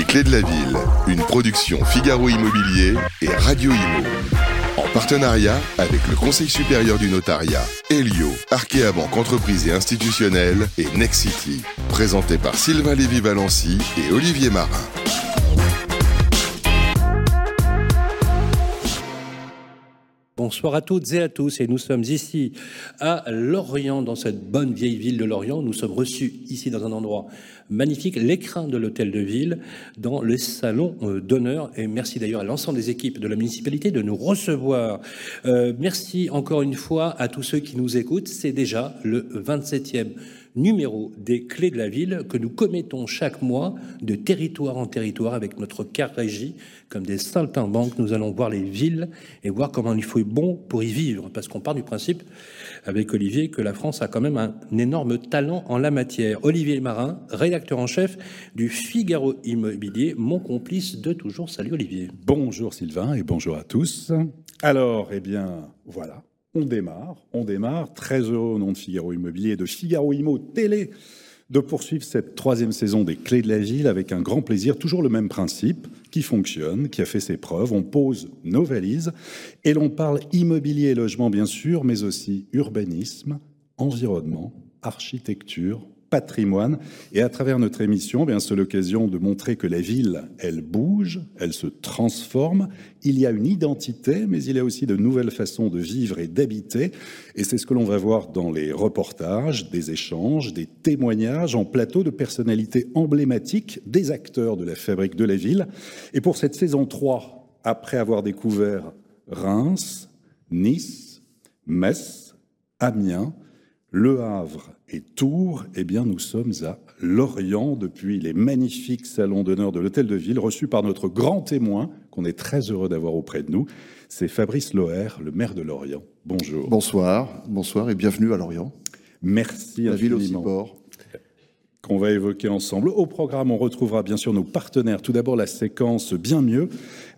Les clés de la ville, une production Figaro Immobilier et Radio Imo. En partenariat avec le Conseil supérieur du notariat, Elio, Arkea Banque Entreprise et Institutionnelle et Nexity. Présenté par Sylvain Lévy-Valency et Olivier Marin. Bonsoir à toutes et à tous et nous sommes ici à Lorient, dans cette bonne vieille ville de Lorient. Nous sommes reçus ici dans un endroit magnifique, l'écrin de l'hôtel de ville, dans le salon euh, d'honneur. Et merci d'ailleurs à l'ensemble des équipes de la municipalité de nous recevoir. Euh, merci encore une fois à tous ceux qui nous écoutent. C'est déjà le 27e numéro des clés de la ville que nous commettons chaque mois de territoire en territoire avec notre car régie. Comme des saltimbanques, nous allons voir les villes et voir comment il faut être bon pour y vivre. Parce qu'on part du principe, avec Olivier, que la France a quand même un énorme talent en la matière. Olivier Marin, rédacteur en chef du Figaro Immobilier, mon complice de toujours. Salut Olivier. Bonjour Sylvain et bonjour à tous. Alors, eh bien, voilà, on démarre, on démarre. Très heureux au nom de Figaro Immobilier de Figaro Immo Télé de poursuivre cette troisième saison des Clés de la Ville avec un grand plaisir, toujours le même principe qui fonctionne, qui a fait ses preuves. On pose nos valises et l'on parle immobilier et logement bien sûr, mais aussi urbanisme, environnement, architecture, patrimoine. Et à travers notre émission, eh bien c'est l'occasion de montrer que la ville, elle bouge, elle se transforme. Il y a une identité, mais il y a aussi de nouvelles façons de vivre et d'habiter. Et c'est ce que l'on va voir dans les reportages, des échanges, des témoignages en plateau de personnalités emblématiques des acteurs de la fabrique de la ville. Et pour cette saison 3, après avoir découvert Reims, Nice, Metz, Amiens, le Havre et Tours, eh bien, nous sommes à Lorient depuis les magnifiques salons d'honneur de l'Hôtel de Ville, reçus par notre grand témoin, qu'on est très heureux d'avoir auprès de nous. C'est Fabrice Loher, le maire de Lorient. Bonjour. Bonsoir, bonsoir et bienvenue à Lorient. Merci La ville aussi port. Qu'on va évoquer ensemble. Au programme, on retrouvera bien sûr nos partenaires. Tout d'abord, la séquence Bien mieux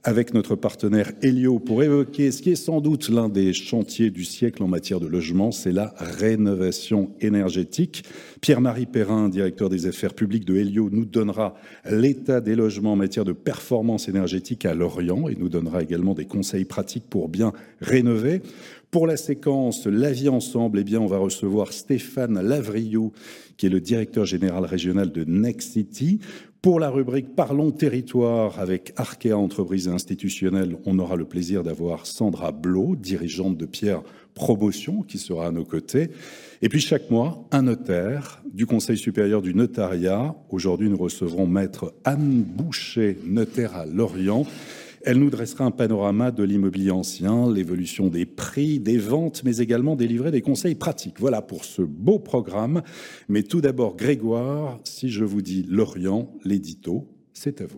avec notre partenaire Helio pour évoquer ce qui est sans doute l'un des chantiers du siècle en matière de logement, c'est la rénovation énergétique. Pierre-Marie Perrin, directeur des affaires publiques de Helio, nous donnera l'état des logements en matière de performance énergétique à Lorient et nous donnera également des conseils pratiques pour bien rénover. Pour la séquence La vie ensemble, eh bien, on va recevoir Stéphane Lavriou, qui est le directeur général régional de Next City. Pour la rubrique Parlons territoire avec Arkea Entreprises institutionnelles, on aura le plaisir d'avoir Sandra Blo, dirigeante de Pierre Promotion, qui sera à nos côtés. Et puis chaque mois, un notaire du Conseil supérieur du notariat. Aujourd'hui, nous recevrons maître Anne Boucher, notaire à Lorient. Elle nous dressera un panorama de l'immobilier ancien, l'évolution des prix, des ventes, mais également délivrer des conseils pratiques. Voilà pour ce beau programme. Mais tout d'abord, Grégoire, si je vous dis Lorient, l'édito, c'est à vous.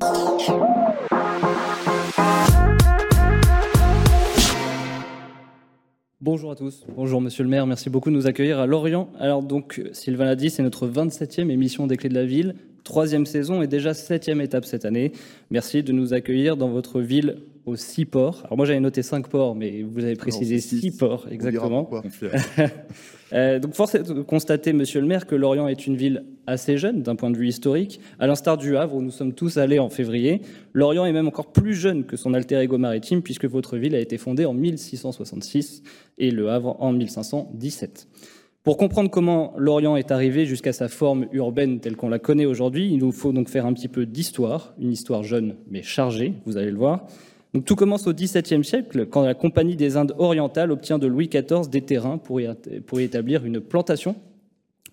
Bonjour à tous, bonjour Monsieur le maire, merci beaucoup de nous accueillir à Lorient. Alors donc, Sylvain l'a dit, c'est notre 27e émission des Clés de la Ville, troisième saison et déjà septième étape cette année. Merci de nous accueillir dans votre ville aux six ports. Alors moi j'avais noté cinq ports, mais vous avez précisé six six. ports, exactement. Euh, donc force est de constater, Monsieur le maire, que Lorient est une ville assez jeune d'un point de vue historique. À l'instar du Havre, où nous sommes tous allés en février, Lorient est même encore plus jeune que son alter ego maritime, puisque votre ville a été fondée en 1666 et le Havre en 1517. Pour comprendre comment Lorient est arrivé jusqu'à sa forme urbaine telle qu'on la connaît aujourd'hui, il nous faut donc faire un petit peu d'histoire, une histoire jeune mais chargée, vous allez le voir. Tout commence au XVIIe siècle, quand la Compagnie des Indes orientales obtient de Louis XIV des terrains pour y, établir une plantation,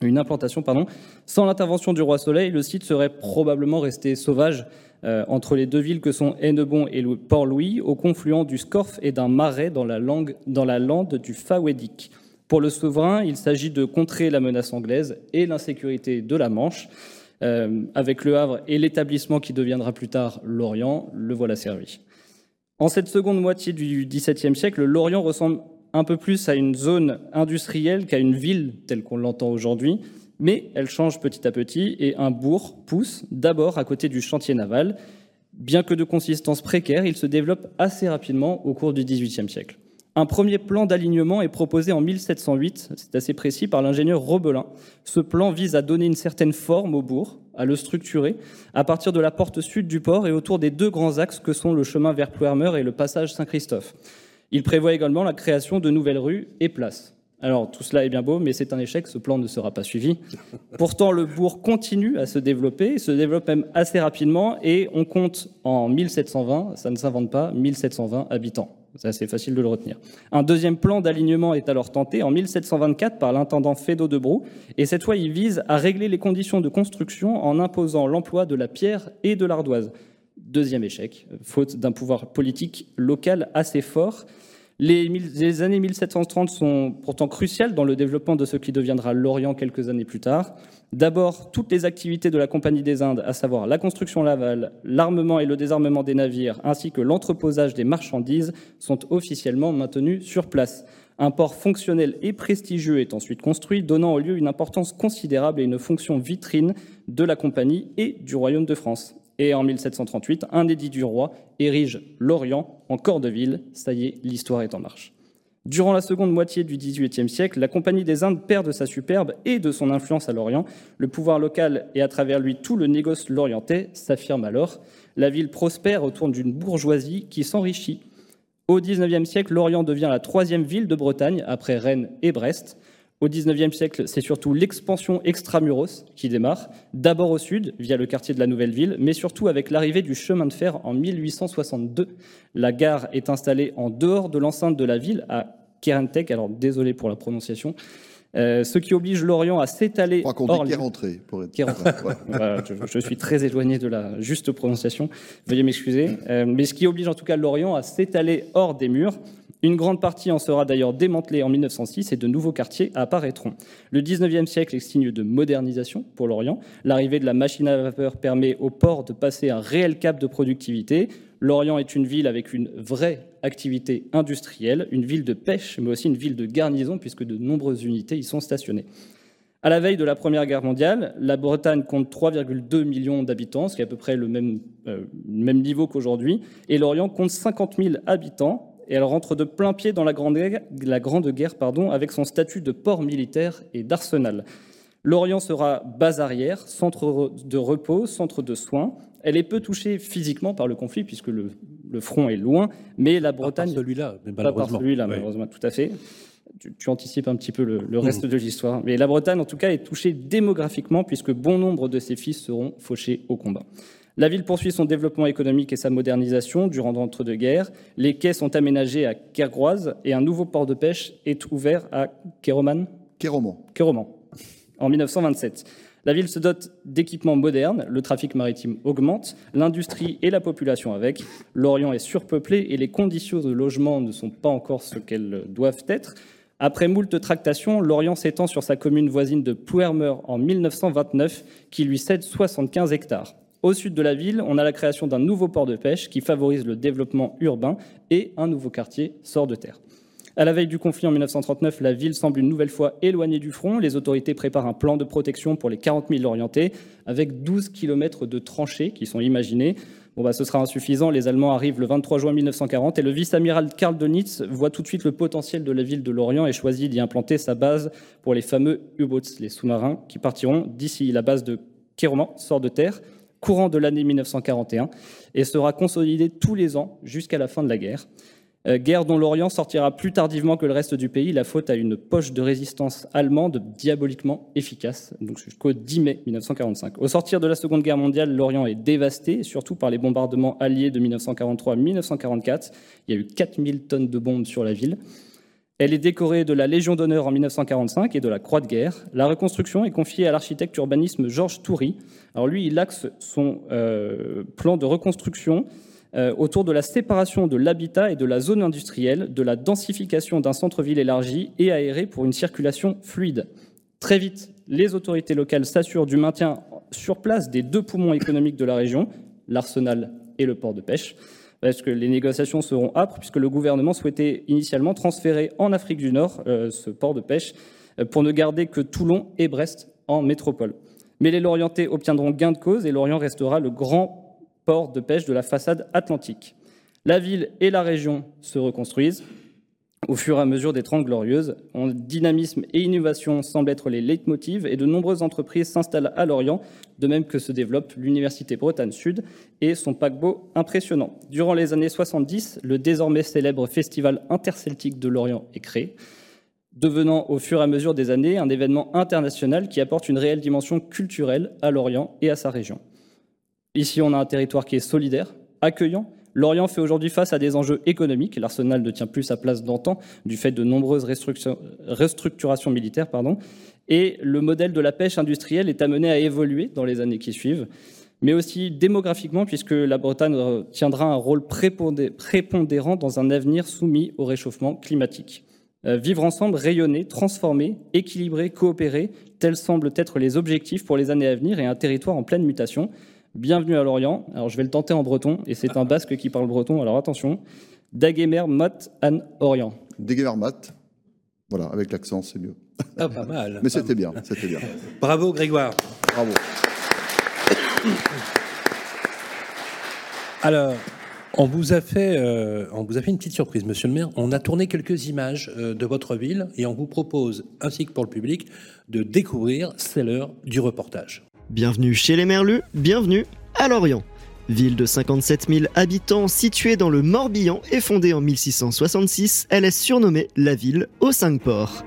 une implantation, pardon. Sans l'intervention du roi Soleil, le site serait probablement resté sauvage euh, entre les deux villes que sont Hennebon et Lou- Port-Louis, au confluent du Scorff et d'un marais dans la, langue, dans la lande du Fawédic. Pour le souverain, il s'agit de contrer la menace anglaise et l'insécurité de la Manche. Euh, avec le Havre et l'établissement qui deviendra plus tard Lorient, le voilà servi. En cette seconde moitié du XVIIe siècle, Lorient ressemble un peu plus à une zone industrielle qu'à une ville telle qu'on l'entend aujourd'hui, mais elle change petit à petit et un bourg pousse d'abord à côté du chantier naval. Bien que de consistance précaire, il se développe assez rapidement au cours du XVIIIe siècle. Un premier plan d'alignement est proposé en 1708, c'est assez précis, par l'ingénieur Robelin. Ce plan vise à donner une certaine forme au bourg, à le structurer à partir de la porte sud du port et autour des deux grands axes que sont le chemin vers Plouermeur et le passage Saint-Christophe. Il prévoit également la création de nouvelles rues et places. Alors tout cela est bien beau, mais c'est un échec, ce plan ne sera pas suivi. Pourtant, le bourg continue à se développer, se développe même assez rapidement, et on compte en 1720, ça ne s'invente pas, 1720 habitants. C'est assez facile de le retenir. Un deuxième plan d'alignement est alors tenté en 1724 par l'intendant Fédot de Brou, et cette fois il vise à régler les conditions de construction en imposant l'emploi de la pierre et de l'ardoise. Deuxième échec, faute d'un pouvoir politique local assez fort. Les, années 1730 sont pourtant cruciales dans le développement de ce qui deviendra l'Orient quelques années plus tard. D'abord, toutes les activités de la Compagnie des Indes, à savoir la construction navale, l'armement et le désarmement des navires, ainsi que l'entreposage des marchandises, sont officiellement maintenus sur place. Un port fonctionnel et prestigieux est ensuite construit, donnant au lieu une importance considérable et une fonction vitrine de la Compagnie et du Royaume de France. Et en 1738, un édit du roi érige l'Orient en corps de ville. Ça y est, l'histoire est en marche. Durant la seconde moitié du XVIIIe siècle, la Compagnie des Indes perd de sa superbe et de son influence à l'Orient. Le pouvoir local et à travers lui tout le négoce l'orientais s'affirme alors. La ville prospère autour d'une bourgeoisie qui s'enrichit. Au XIXe siècle, l'Orient devient la troisième ville de Bretagne après Rennes et Brest. Au XIXe siècle, c'est surtout l'expansion extramuros qui démarre, d'abord au sud, via le quartier de la Nouvelle Ville, mais surtout avec l'arrivée du chemin de fer en 1862. La gare est installée en dehors de l'enceinte de la ville, à Kerentek, alors désolé pour la prononciation, euh, ce qui oblige l'Orient à s'étaler hors pour être... voilà, je, je, suis très éloigné de la juste prononciation, veuillez m'excuser. Euh, mais ce qui oblige en tout cas l'Orient à s'étaler hors des murs. Une grande partie en sera d'ailleurs démantelée en 1906 et de nouveaux quartiers apparaîtront. Le 19e siècle est signe de modernisation pour l'Orient. L'arrivée de la machine à vapeur permet au port de passer un réel cap de productivité. Lorient est une ville avec une vraie activité industrielle, une ville de pêche, mais aussi une ville de garnison, puisque de nombreuses unités y sont stationnées. À la veille de la Première Guerre mondiale, la Bretagne compte 3,2 millions d'habitants, ce qui est à peu près le même, euh, même niveau qu'aujourd'hui, et l'Orient compte 50 000 habitants, et elle rentre de plein pied dans la Grande Guerre, la grande guerre pardon, avec son statut de port militaire et d'arsenal. L'Orient sera base arrière, centre de repos, centre de soins. Elle est peu touchée physiquement par le conflit, puisque le, le front est loin, mais la Bretagne... Pas par celui-là, mais Pas par celui-là, malheureusement, tout à fait. Tu, tu, anticipes un petit peu le, le reste mmh. de l'histoire. Mais la Bretagne, en tout cas, est touchée démographiquement, puisque bon nombre de ses fils seront fauchés au combat. La ville poursuit son développement économique et sa modernisation durant l'entre-deux-guerres. Les quais sont aménagés à Kergroise et un nouveau port de pêche est ouvert à Kéroman Kéroman. Kéroman, en 1927. La ville se dote d'équipements modernes, le trafic maritime augmente, l'industrie et la population avec. L'Orient est surpeuplé et les conditions de logement ne sont pas encore ce qu'elles doivent être. Après moult tractations, l'Orient s'étend sur sa commune voisine de Plouermeur en 1929, qui lui cède 75 hectares. Au sud de la ville, on a la création d'un nouveau port de pêche qui favorise le développement urbain et un nouveau quartier sort de terre. À la veille du conflit en 1939, la ville semble une nouvelle fois éloignée du front. Les autorités préparent un plan de protection pour les 40 000 orientés, avec 12 km de tranchées qui sont imaginées. Bon, bah, ce sera insuffisant. Les Allemands arrivent le 23 juin 1940 et le vice-amiral Karl Dönitz voit tout de suite le potentiel de la ville de Lorient et choisit d'y implanter sa base pour les fameux U-boats, les sous-marins, qui partiront d'ici la base de Kéroman, sort de terre, courant de l'année 1941 et sera consolidé tous les ans jusqu'à la fin de la guerre. Euh, guerre dont l'Orient sortira plus tardivement que le reste du pays, la faute à une poche de résistance allemande diaboliquement efficace, donc jusqu'au 10 mai 1945. Au sortir de la Seconde Guerre mondiale, l'Orient est dévasté, surtout par les bombardements alliés de 1943 1944. Il y a eu 4000 tonnes de bombes sur la ville. Elle est décorée de la Légion d'honneur en 1945 et de la Croix de guerre. La reconstruction est confiée à l'architecte urbanisme Georges Toury. Alors lui, il axe son euh, plan de reconstruction euh, autour de la séparation de l'habitat et de la zone industrielle, de la densification d'un centre-ville élargi et aéré pour une circulation fluide. Très vite, les autorités locales s'assurent du maintien sur place des deux poumons économiques de la région, l'arsenal et le port de pêche parce que les négociations seront âpres, puisque le gouvernement souhaitait initialement transférer en Afrique du Nord euh, ce port de pêche euh, pour ne garder que Toulon et Brest en métropole. Mais les Lorientais obtiendront gain de cause et Lorient restera le grand port de pêche de la façade atlantique. La ville et la région se reconstruisent. Au fur et à mesure des Trente Glorieuses. Dynamisme et innovation semblent être les leitmotivs et de nombreuses entreprises s'installent à Lorient, de même que se développe l'Université Bretagne Sud et son paquebot impressionnant. Durant les années 70, le désormais célèbre Festival interceltique de Lorient est créé, devenant au fur et à mesure des années un événement international qui apporte une réelle dimension culturelle à Lorient et à sa région. Ici, on a un territoire qui est solidaire, accueillant, Lorient fait aujourd'hui face à des enjeux économiques. L'Arsenal ne tient plus sa place d'antan du fait de nombreuses restructurations militaires. Et le modèle de la pêche industrielle est amené à évoluer dans les années qui suivent, mais aussi démographiquement, puisque la Bretagne tiendra un rôle prépondérant dans un avenir soumis au réchauffement climatique. Euh, vivre ensemble, rayonner, transformer, équilibrer, coopérer, tels semblent être les objectifs pour les années à venir et un territoire en pleine mutation. Bienvenue à Lorient. Alors je vais le tenter en breton, et c'est un basque qui parle breton, alors attention. Dagemer Mot An Orient. Dagemer Mot. Voilà, avec l'accent, c'est mieux. Ah, pas mal. Mais c'était bien, c'était bien. Bravo Grégoire. Bravo. Alors, on vous, a fait, euh, on vous a fait une petite surprise, monsieur le maire. On a tourné quelques images euh, de votre ville et on vous propose, ainsi que pour le public, de découvrir, c'est l'heure du reportage. Bienvenue chez les Merlus, bienvenue à Lorient. Ville de 57 000 habitants située dans le Morbihan et fondée en 1666, elle est surnommée la ville aux cinq ports.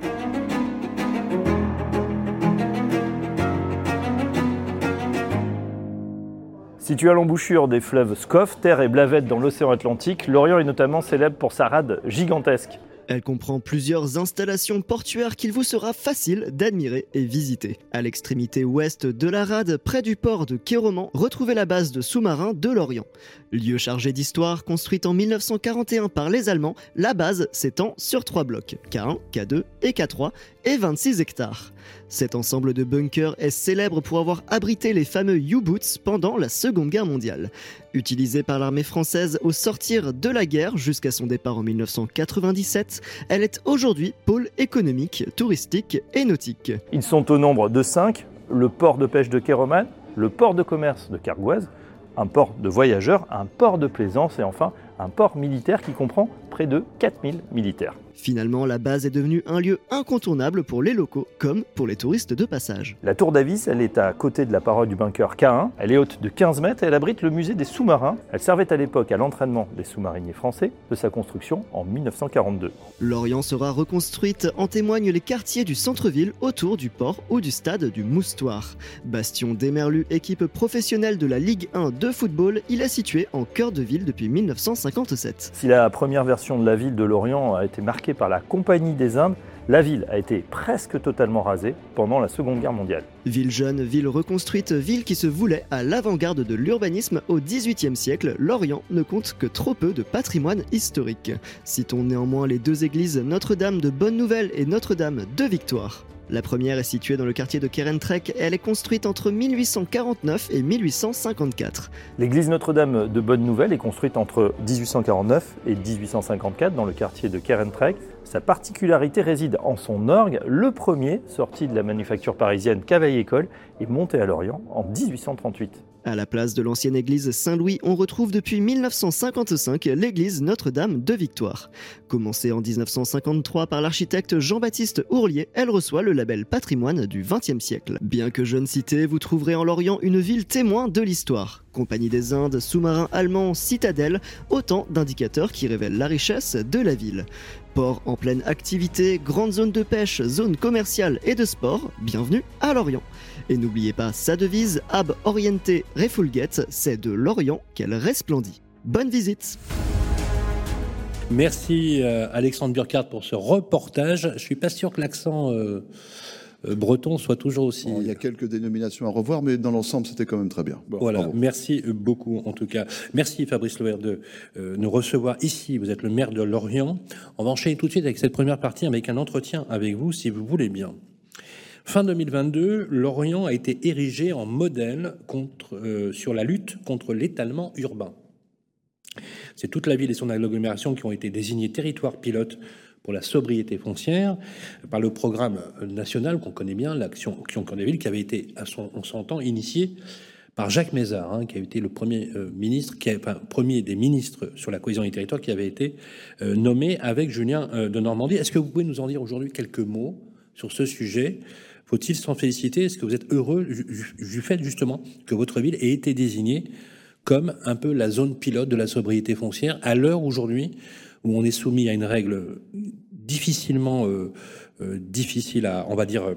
Située à l'embouchure des fleuves Scoff, Terre et Blavette dans l'océan Atlantique, Lorient est notamment célèbre pour sa rade gigantesque. Elle comprend plusieurs installations portuaires qu'il vous sera facile d'admirer et visiter. À l'extrémité ouest de la rade, près du port de Kéroman, retrouvez la base de sous-marins de l'Orient. Lieu chargé d'histoire, construite en 1941 par les Allemands, la base s'étend sur trois blocs, K1, K2 et K3, et 26 hectares. Cet ensemble de bunkers est célèbre pour avoir abrité les fameux U-Boots pendant la Seconde Guerre mondiale. Utilisée par l'armée française au sortir de la guerre jusqu'à son départ en 1997, elle est aujourd'hui pôle économique, touristique et nautique. Ils sont au nombre de 5, le port de pêche de Kéroman, le port de commerce de Cargouaz, un port de voyageurs, un port de plaisance et enfin un port militaire qui comprend près de 4000 militaires. Finalement, la base est devenue un lieu incontournable pour les locaux comme pour les touristes de passage. La tour d'Avis, elle est à côté de la paroi du bunker K1. Elle est haute de 15 mètres et elle abrite le musée des sous-marins. Elle servait à l'époque à l'entraînement des sous-mariniers français de sa construction en 1942. Lorient sera reconstruite, en témoignent les quartiers du centre-ville autour du port ou du stade du Moustoir. Bastion d'Emerlu, équipe professionnelle de la Ligue 1 de football, il est situé en cœur de ville depuis 1957. Si la première version de la ville de Lorient a été marquée par la Compagnie des Indes, la ville a été presque totalement rasée pendant la Seconde Guerre mondiale. Ville jeune, ville reconstruite, ville qui se voulait à l'avant-garde de l'urbanisme au XVIIIe siècle, Lorient ne compte que trop peu de patrimoine historique. Citons néanmoins les deux églises Notre-Dame de Bonne Nouvelle et Notre-Dame de Victoire. La première est située dans le quartier de Kerentrek et elle est construite entre 1849 et 1854. L'église Notre-Dame de Bonne Nouvelle est construite entre 1849 et 1854 dans le quartier de Kerentrek. Sa particularité réside en son orgue, le premier, sorti de la manufacture parisienne Cavaille-École, est monté à Lorient en 1838. À la place de l'ancienne église Saint-Louis, on retrouve depuis 1955 l'église Notre-Dame de Victoire. Commencée en 1953 par l'architecte Jean-Baptiste Ourlier, elle reçoit le label patrimoine du XXe siècle. Bien que jeune cité, vous trouverez en Lorient une ville témoin de l'histoire. Compagnie des Indes, sous-marin allemand, citadelle, autant d'indicateurs qui révèlent la richesse de la ville. Port en pleine activité, grande zone de pêche, zone commerciale et de sport, bienvenue à Lorient. Et n'oubliez pas sa devise, Ab Oriente Refulget, c'est de Lorient qu'elle resplendit. Bonne visite Merci euh, Alexandre Burkhardt pour ce reportage. Je suis pas sûr que l'accent euh, euh, breton soit toujours aussi. il y a quelques dénominations à revoir, mais dans l'ensemble, c'était quand même très bien. voilà, merci beaucoup en tout cas. Merci Fabrice Loer de nous recevoir ici. Vous êtes le maire de Lorient. On va enchaîner tout de suite avec cette première partie avec un entretien avec vous, si vous voulez bien. Fin 2022, Lorient a été érigé en modèle euh, sur la lutte contre l'étalement urbain. C'est toute la ville et son agglomération qui ont été désignés territoires pilotes pour la sobriété foncière par le programme national qu'on connaît bien, l'action Action Cœur des Villes, qui avait été à son, son temps initié par Jacques Mézard, hein, qui a été le premier euh, ministre, qui a, premier des ministres sur la cohésion des territoires, qui avait été euh, nommé avec Julien de Normandie. Est-ce que vous pouvez nous en dire aujourd'hui quelques mots sur ce sujet Faut-il s'en féliciter? Est-ce que vous êtes heureux du, fait justement que votre ville ait été désignée comme un peu la zone pilote de la sobriété foncière à l'heure aujourd'hui où on est soumis à une règle difficilement euh, euh, difficile à, on va dire, euh,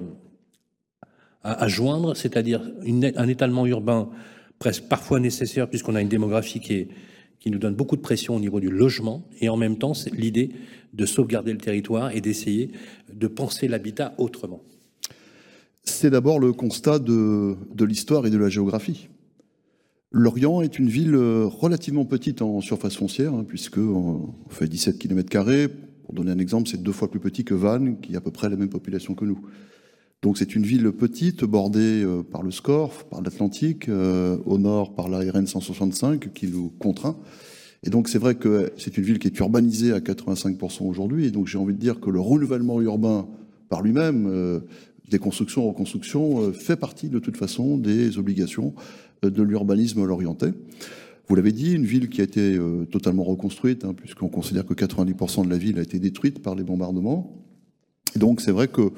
à, joindre, c'est-à-dire un étalement urbain presque parfois nécessaire puisqu'on a une démographie qui, nous donne beaucoup de pression au niveau du logement et en même temps l'idée de sauvegarder le territoire et d'essayer de penser l'habitat autrement. C'est d'abord le constat de, l'histoire et de la géographie. Lorient est une ville euh, relativement petite en surface foncière, hein, puisque euh, on fait 17 km. Pour donner un exemple, c'est deux fois plus petit que Vannes, qui a à peu près la même population que nous. Donc c'est une ville petite, bordée euh, par le Scorff, par l'Atlantique, au nord par la RN 165, qui nous contraint. Et donc c'est vrai que c'est une ville qui est urbanisée à 85% aujourd'hui, et donc j'ai envie de dire que le renouvellement urbain par lui-même, reconstructions, euh, fait partie de toute façon des obligations euh, de l'urbanisme lorientais. Vous l'avez dit, une ville qui a été euh, totalement reconstruite, hein, puisqu'on considère que 90% de la ville a été détruite par les bombardements. Et donc c'est vrai que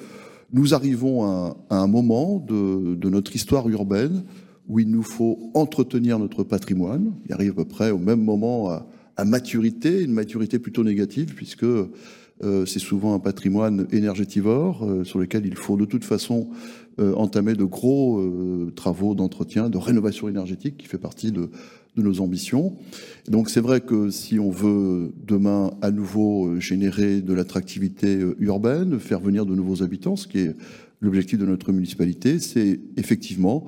nous arrivons à, un moment de, notre histoire urbaine où il nous faut entretenir notre patrimoine. Il arrive à peu près au même moment à, maturité, une maturité plutôt négative, puisque c'est souvent un patrimoine énergétivore euh, sur lequel il faut de toute façon euh, entamer de gros euh, travaux d'entretien, de rénovation énergétique, qui fait partie de, nos ambitions. Donc c'est vrai que si on veut demain à nouveau euh, générer de l'attractivité euh, urbaine, faire venir de nouveaux habitants, ce qui est l'objectif de notre municipalité, c'est effectivement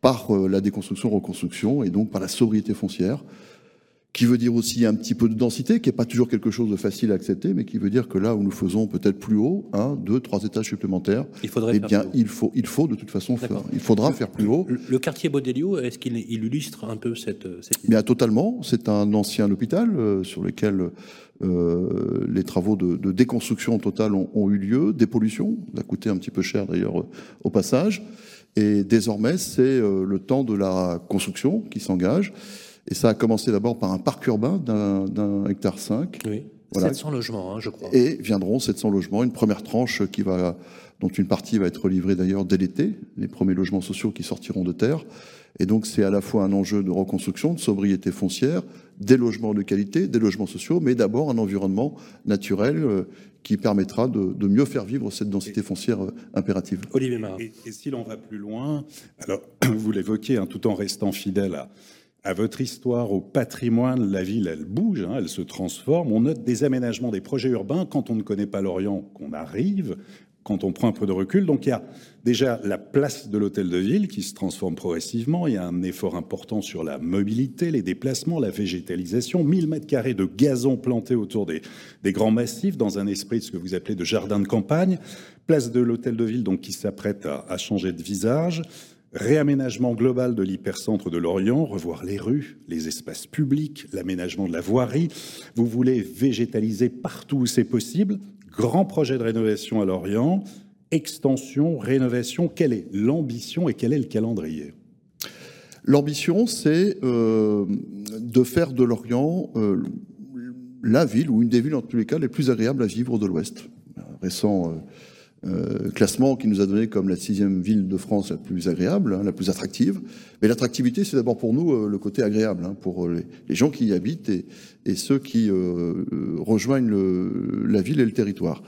par euh, la déconstruction, reconstruction et donc par la sobriété foncière, qui veut dire aussi un petit peu de densité, qui n'est pas toujours quelque chose de facile à accepter, mais qui veut dire que là où nous faisons peut-être plus haut, un, deux, trois étages supplémentaires, Il faudrait eh bien il faut, il faut de toute façon faire, il faudra faire plus haut. Le, le quartier Baudelio, est-ce qu'il il illustre un peu cette, cette idée Bien totalement. C'est un ancien hôpital euh, sur lequel euh, les travaux de, de déconstruction totale ont, ont eu lieu, dépollution, ça a coûté un petit peu cher d'ailleurs euh, au passage. Et désormais, c'est euh, le temps de la construction qui s'engage. Et ça a commencé d'abord par un parc urbain d'un hectare 5. Oui. Voilà. 700 logements, hein, je crois. Et viendront 700 logements, une première tranche qui va, dont une partie va être livrée d'ailleurs dès l'été, les premiers logements sociaux qui sortiront de terre. Et donc c'est à la fois un enjeu de reconstruction, de sobriété foncière, des logements de qualité, des logements sociaux, mais d'abord un environnement naturel euh, qui permettra de, de mieux faire vivre cette densité foncière euh, impérative. Olivier Marin. Et, et si l'on va plus loin, alors vous l'évoquez, hein, tout en restant fidèle à, à votre histoire, au patrimoine, la ville, elle bouge, hein, elle se transforme. On note des aménagements, des projets urbains quand on ne connaît pas l'Orient, qu'on arrive, quand on prend un peu de recul. Donc il y a déjà la place de l'hôtel de ville qui se transforme progressivement. Il y a un effort important sur la mobilité, les déplacements, la végétalisation. 1000 mètres carrés de gazon planté autour des, grands massifs dans un esprit de ce que vous appelez de jardin de campagne. Place de l'hôtel de ville donc qui s'apprête à changer de visage. Réaménagement global de l'hypercentre de Lorient, revoir les rues, les espaces publics, l'aménagement de la voirie. Vous voulez végétaliser partout où c'est possible. Grand projet de rénovation à Lorient. Extension, rénovation. Quelle est l'ambition et quel est le calendrier? L'ambition, c'est euh, de faire de Lorient euh, la ville, ou une des villes en tous les cas, les plus agréables à vivre de l'Ouest. Récent euh, euh, classement qui nous a donné comme la sixième ville de France la plus agréable, hein, la plus attractive. Mais l'attractivité, c'est d'abord pour nous euh, le côté agréable, hein, pour les, les gens qui y habitent et, ceux qui euh, euh, rejoignent le- la ville et le territoire.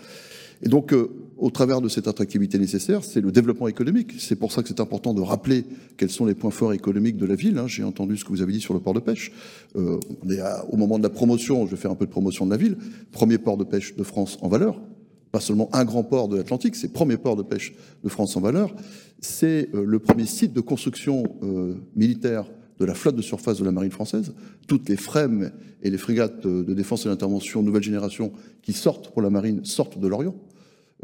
Et donc, euh, au travers de cette attractivité nécessaire, c'est le développement économique. C'est pour ça que c'est important de rappeler quels sont les points forts économiques de la ville. hein. J'ai entendu ce que vous avez dit sur le port de pêche. Euh, on est à- au moment de la promotion, je vais faire un peu de promotion de la ville. Premier port de pêche de France en valeur. Pas seulement un grand port de l'Atlantique, c'est le premier port de pêche de France en valeur. C'est euh, le premier site de construction euh, militaire de la flotte de surface de la marine française. Toutes les FREM et les frégates euh, de défense et d'intervention nouvelle génération qui sortent pour la marine sortent de l'Orient.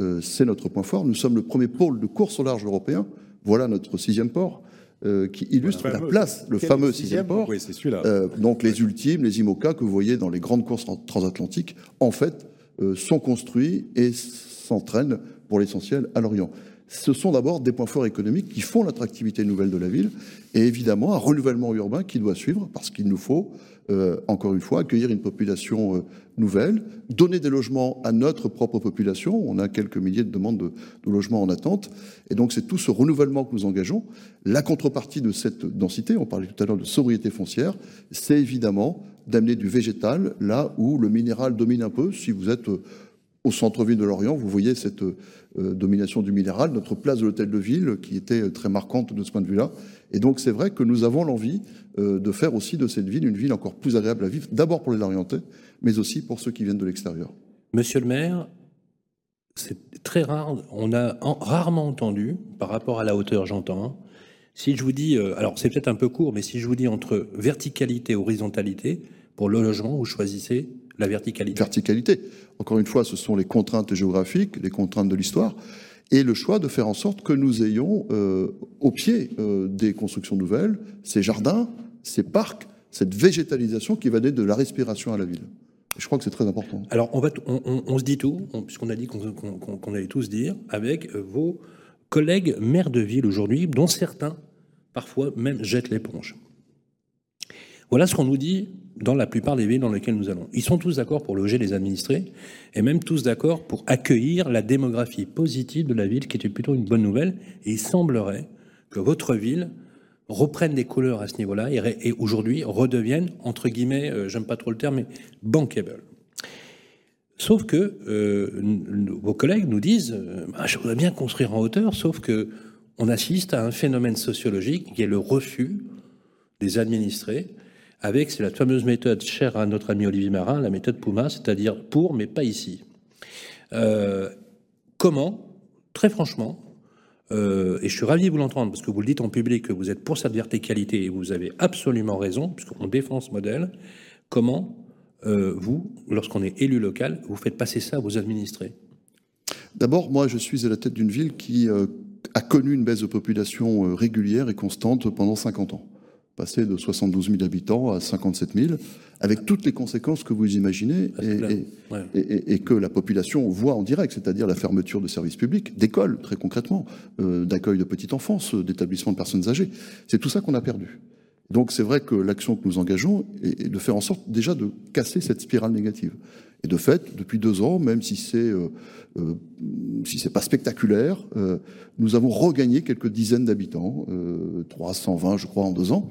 Euh, c'est notre point fort. Nous sommes le premier pôle de course au large européen. Voilà notre sixième port euh, qui illustre la place, le fameux sixième port. Oui, c'est celui-là. Euh, donc les ultimes, les IMOCA que vous voyez dans les grandes courses tran- transatlantiques, en fait, sont construits et s'entraînent pour l'essentiel à l'Orient. ce sont d'abord des points forts économiques qui font l'attractivité nouvelle de la ville, et évidemment un renouvellement urbain qui doit suivre, parce qu'il nous faut, euh, encore une fois, accueillir une population euh, nouvelle, donner des logements à notre propre population. On a quelques milliers de demandes de, logements en attente, et donc c'est tout ce renouvellement que nous engageons. La contrepartie de cette densité, on parlait tout à l'heure de sobriété foncière, c'est évidemment d'amener du végétal là où le minéral domine un peu. Si vous êtes euh, au centre-ville de Lorient, vous voyez cette domination du minéral, notre place de l'hôtel de ville qui était très marquante de ce point de vue-là. Et donc c'est vrai que nous avons l'envie de faire aussi de cette ville une ville encore plus agréable à vivre, d'abord pour les Lorientais, mais aussi pour ceux qui viennent de l'extérieur. Monsieur le maire, c'est très rare, on a en- rarement entendu, par rapport à la hauteur, j'entends, si je vous dis, euh, alors c'est peut-être un peu court, mais si je vous dis entre verticalité et horizontalité, pour le logement, vous choisissez la verticalité. verticalité. Encore une fois, ce sont les contraintes géographiques, les contraintes de l'histoire, et le choix de faire en sorte que nous ayons euh, au pied euh, des constructions nouvelles ces jardins, ces parcs, cette végétalisation qui va donner de la respiration à la ville. Je crois que c'est très important. Alors, on, va on, se dit tout, on- puisqu'on a dit qu'on allait tous dire, avec euh, vos collègues maires de ville aujourd'hui, dont certains, parfois, même jettent l'éponge. Voilà ce qu'on nous dit dans la plupart des villes dans lesquelles nous allons. Ils sont tous d'accord pour loger les administrés, et même tous d'accord pour accueillir la démographie positive de la ville, qui était plutôt une bonne nouvelle. Et il semblerait que votre ville reprenne des couleurs à ce niveau-là et, aujourd'hui redevienne, entre guillemets, euh, j'aime pas trop le terme, mais bankable. Sauf que euh, vos collègues nous disent, euh, Ah, je voudrais bien construire en hauteur, sauf que on assiste à un phénomène sociologique qui est le refus des administrés, avec c'est la fameuse méthode chère à notre ami Olivier Marin, la méthode Puma, c'est-à-dire pour mais pas ici. Comment, très franchement, euh, et je suis ravi de vous l'entendre parce que vous le dites en public que vous êtes pour cette verticalité et vous avez absolument raison puisqu'on défend ce modèle. Comment euh, vous, lorsqu'on est élu local, vous faites passer ça à vos administrés? D'abord, moi, je suis à la tête d'une ville qui euh, a connu une baisse de population régulière et constante pendant 50 ans. Passé de 72 000 habitants à 57 000, avec toutes les conséquences que vous imaginez Ah, et, clair. et- Ouais. et- et- et que la population voit en direct, c'est-à-dire la fermeture de services publics, d'écoles, très concrètement, euh, d'accueil de petite enfance, euh, d'établissements de personnes âgées. C'est tout ça qu'on a perdu. Donc c'est vrai que l'action que nous engageons est de faire en sorte déjà de casser cette spirale négative. Et de fait, depuis deux ans, même si c'est euh, euh, si pas spectaculaire, euh, nous avons regagné quelques dizaines d'habitants, euh, 320 je crois en deux ans.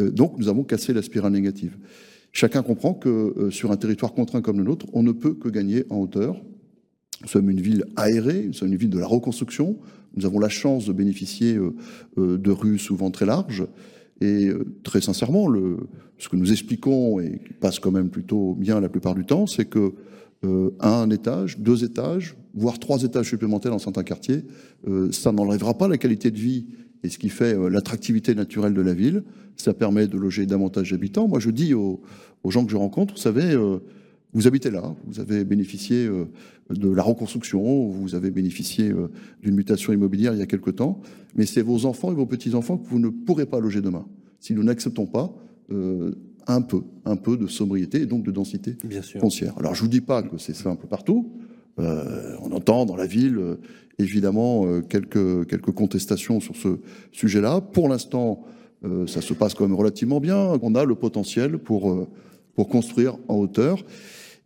Euh, donc nous avons cassé la spirale négative. Chacun comprend que euh, sur un territoire contraint comme le nôtre, on ne peut que gagner en hauteur. Nous sommes une ville aérée, nous sommes une ville de la reconstruction. Nous avons la chance de bénéficier euh, euh, de rues souvent très larges. Et euh, très sincèrement, ce que nous expliquons et qui passe quand même plutôt bien la plupart du temps, c'est que euh, un étage, deux étages, voire trois étages supplémentaires dans certains quartiers, euh, ça n'enlèvera pas la qualité de vie et ce qui fait l'attractivité naturelle de la ville. Ça permet de loger davantage d'habitants. Moi, je dis aux, gens que je rencontre, vous savez, vous habitez là, vous avez bénéficié euh, de la reconstruction, vous avez bénéficié euh, d'une mutation immobilière il y a quelque temps, mais c'est vos enfants et vos petits-enfants que vous ne pourrez pas loger demain si nous n'acceptons pas euh, un peu, un peu de sobriété et donc de densité Bien sûr. foncière. Alors je vous dis pas que c'est simple partout. Euh, on entend dans la ville évidemment quelques quelques contestations sur ce sujet-là. Pour l'instant, euh, ça se passe quand même relativement bien. On a le potentiel pour pour construire en hauteur.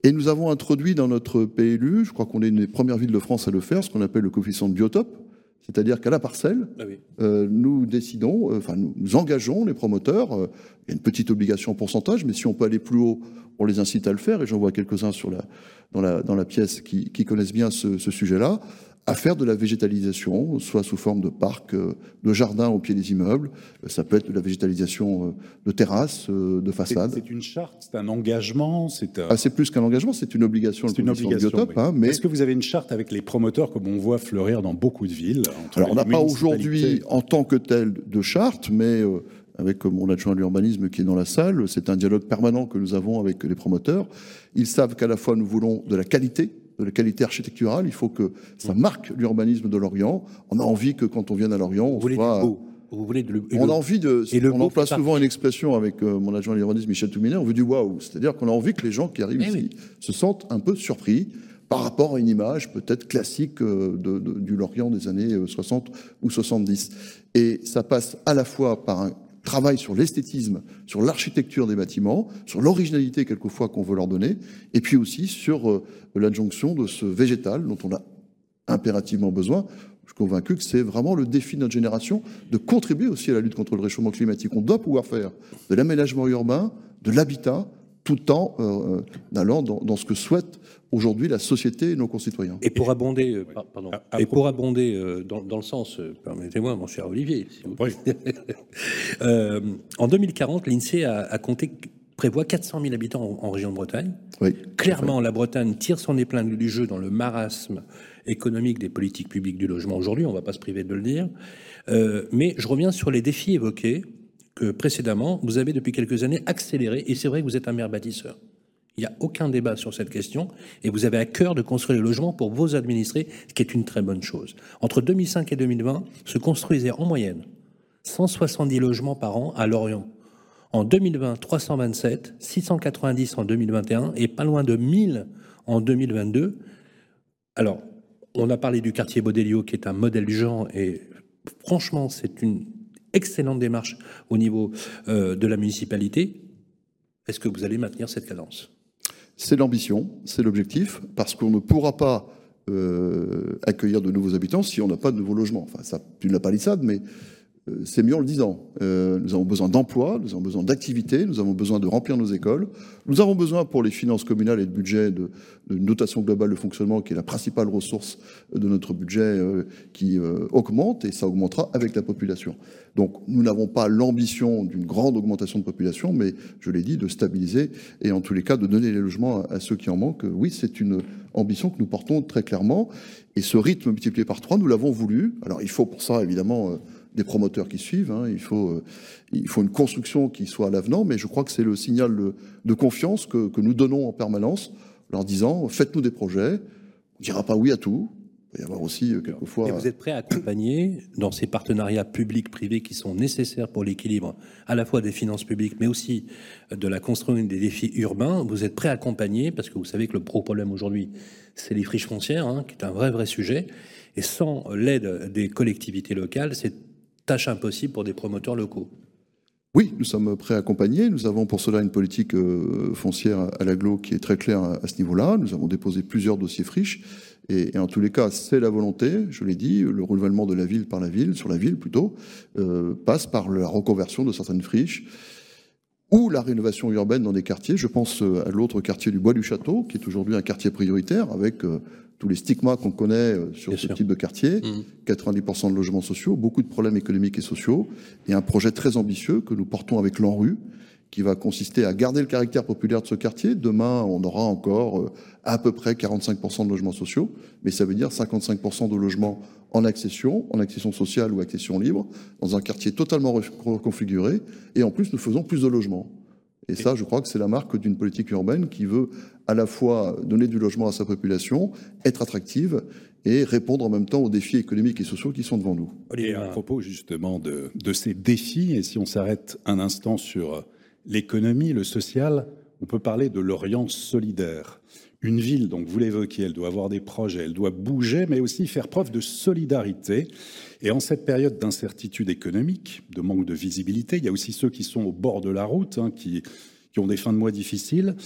Et nous avons introduit dans notre PLU, je crois qu'on est une des premières villes de France à le faire, ce qu'on appelle le coefficient de biotope, c'est-à-dire qu'à la parcelle, Ah oui. euh, nous décidons, euh, enfin nous, nous engageons les promoteurs, euh, il y a une petite obligation en pourcentage, mais si on peut aller plus haut, on les incite à le faire, et j'en vois quelques-uns sur la, dans, la, dans la pièce qui, qui connaissent bien ce, ce sujet-là, à faire de la végétalisation, soit sous forme de parcs, euh, de jardins au pied des immeubles, Euh, ça peut être de la végétalisation euh, de terrasses, de façades. c'est une charte, c'est un engagement, c'est un- Ah, c'est plus qu'un engagement, c'est une obligation, c'est une obligation. biotope, oui. hein, mais Est-ce que vous avez une charte avec les promoteurs comme on voit fleurir dans beaucoup de villes Alors, on n'a pas aujourd'hui en tant que tel de charte, mais avec mon adjoint à l'urbanisme qui est dans la salle, c'est un dialogue permanent que nous avons avec les promoteurs. Ils savent qu'à la fois nous voulons de la qualité, de la qualité architecturale, il faut que ça marque l'urbanisme de Lorient. On a envie que quand on vienne à Lorient, on soit... Vous voulez de, et On le- a envie de. et le on emploie souvent une expression avec euh, mon adjoint à l'urbanisme Michel Touminet, on veut du waouh. C'est-à-dire qu'on a envie que les gens qui arrivent Eh ici oui. se sentent un peu surpris par rapport à une image peut-être classique euh, de, de, du Lorient des années 60 euh, ou 70. Et ça passe à la fois par un travail sur l'esthétisme, sur l'architecture des bâtiments, sur l'originalité quelquefois qu'on veut leur donner, et puis aussi sur euh, l'adjonction de ce végétal dont on a impérativement besoin. Je suis convaincu que c'est vraiment le défi de notre génération de contribuer aussi à la lutte contre le réchauffement climatique. On doit pouvoir faire de l'aménagement urbain, de l'habitat, tout en euh, allant dans, dans, ce que souhaite aujourd'hui la société et nos concitoyens. Et pour abonder, euh, pardon, à, à et pour abonder euh, dans, dans, le sens, euh, permettez-moi, mon cher Olivier, si vous... oui. euh, en 2040, l'INSEE a, a, compté prévoit 400 000 habitants en, en région de Bretagne. Oui, Clairement, la Bretagne tire son épingle du jeu dans le marasme économique des politiques publiques du logement aujourd'hui. On ne va pas se priver de le dire. Euh, mais je reviens sur les défis évoqués que précédemment, vous avez depuis quelques années accéléré, et c'est vrai que vous êtes un maire bâtisseur. Il n'y a aucun débat sur cette question, et vous avez à cœur de construire les logements pour vos administrés, ce qui est une très bonne chose. Entre 2005 et 2020, se construisaient en moyenne 170 logements par an à Lorient. En 2020, 327, 690 en 2021 et pas loin de 1000 en 2022. Alors, on a parlé du quartier Baudelio qui est un modèle du genre et franchement, c'est une excellente démarche au niveau euh, de la municipalité. Est-ce que vous allez maintenir cette cadence? C'est l'ambition, c'est l'objectif, parce qu'on ne pourra pas euh, accueillir de nouveaux habitants si on n'a pas de nouveaux logements. Enfin, ça, tu pas mais c'est mieux en le disant. Euh, nous avons besoin d'emplois, nous avons besoin d'activités, nous avons besoin de remplir nos écoles. Nous avons besoin pour les finances communales et le budget de, de dotation globale de fonctionnement qui est la principale ressource de notre budget euh, qui euh, augmente et ça augmentera avec la population. Donc nous n'avons pas l'ambition d'une grande augmentation de population, mais je l'ai dit, de stabiliser et en tous les cas de donner les logements à, à ceux qui en manquent. Oui, c'est une ambition que nous portons très clairement. Et ce rythme multiplié par trois, nous l'avons voulu. Alors il faut pour ça évidemment des promoteurs qui suivent. Hein. Il, faut, euh, il faut une construction qui soit à l'avenant, mais je crois que c'est le signal de, confiance que, nous donnons en permanence, leur disant faites-nous des projets. On ne dira pas oui à tout. Il va y avoir aussi euh, quelquefois. Et vous êtes prêt à accompagner dans ces partenariats publics-privés qui sont nécessaires pour l'équilibre à la fois des finances publiques, mais aussi de la construction des défis urbains? Vous êtes prêt à accompagner? Parce que vous savez que le pro problème aujourd'hui, c'est les friches foncières, hein, qui est un vrai vrai sujet. Et sans l'aide des collectivités locales, c'est tâche impossible pour des promoteurs locaux. Oui, nous sommes prêts à accompagner. Nous avons pour cela une politique euh, foncière à l'aglo qui est très claire à, ce niveau-là. Nous avons déposé plusieurs dossiers friches. Et, et en tous les cas, c'est la volonté, je l'ai dit, le renouvellement de la ville par la ville, sur la ville plutôt, euh, passe par la reconversion de certaines friches ou la rénovation urbaine dans des quartiers. Je pense euh, à l'autre quartier du Bois du Château, qui est aujourd'hui un quartier prioritaire, avec euh, tous les stigmas qu'on connaît euh, sur Bien ce sûr. type de quartier, Mmh. 90% de logements sociaux, beaucoup de problèmes économiques et sociaux, et un projet très ambitieux que nous portons avec l'ANRU, qui va consister à garder le caractère populaire de ce quartier. Demain, on aura encore euh, à peu près 45% de logements sociaux, mais ça veut dire 55% de logements en accession, en accession sociale ou accession libre, dans un quartier totalement reconfiguré, et en plus, nous faisons plus de logements. Et ça, je crois que c'est la marque d'une politique urbaine qui veut à la fois donner du logement à sa population, être attractive et répondre en même temps aux défis économiques et sociaux qui sont devant nous. Et à propos justement de, de ces défis, et si on s'arrête un instant sur l'économie, le social, on peut parler de l'Orient solidaire. Une ville, donc vous l'évoquiez, elle doit avoir des projets, elle doit bouger, mais aussi faire preuve de solidarité. Et en cette période d'incertitude économique, de manque de visibilité, il y a aussi ceux qui sont au bord de la route, hein, qui, qui ont des fins de mois difficiles.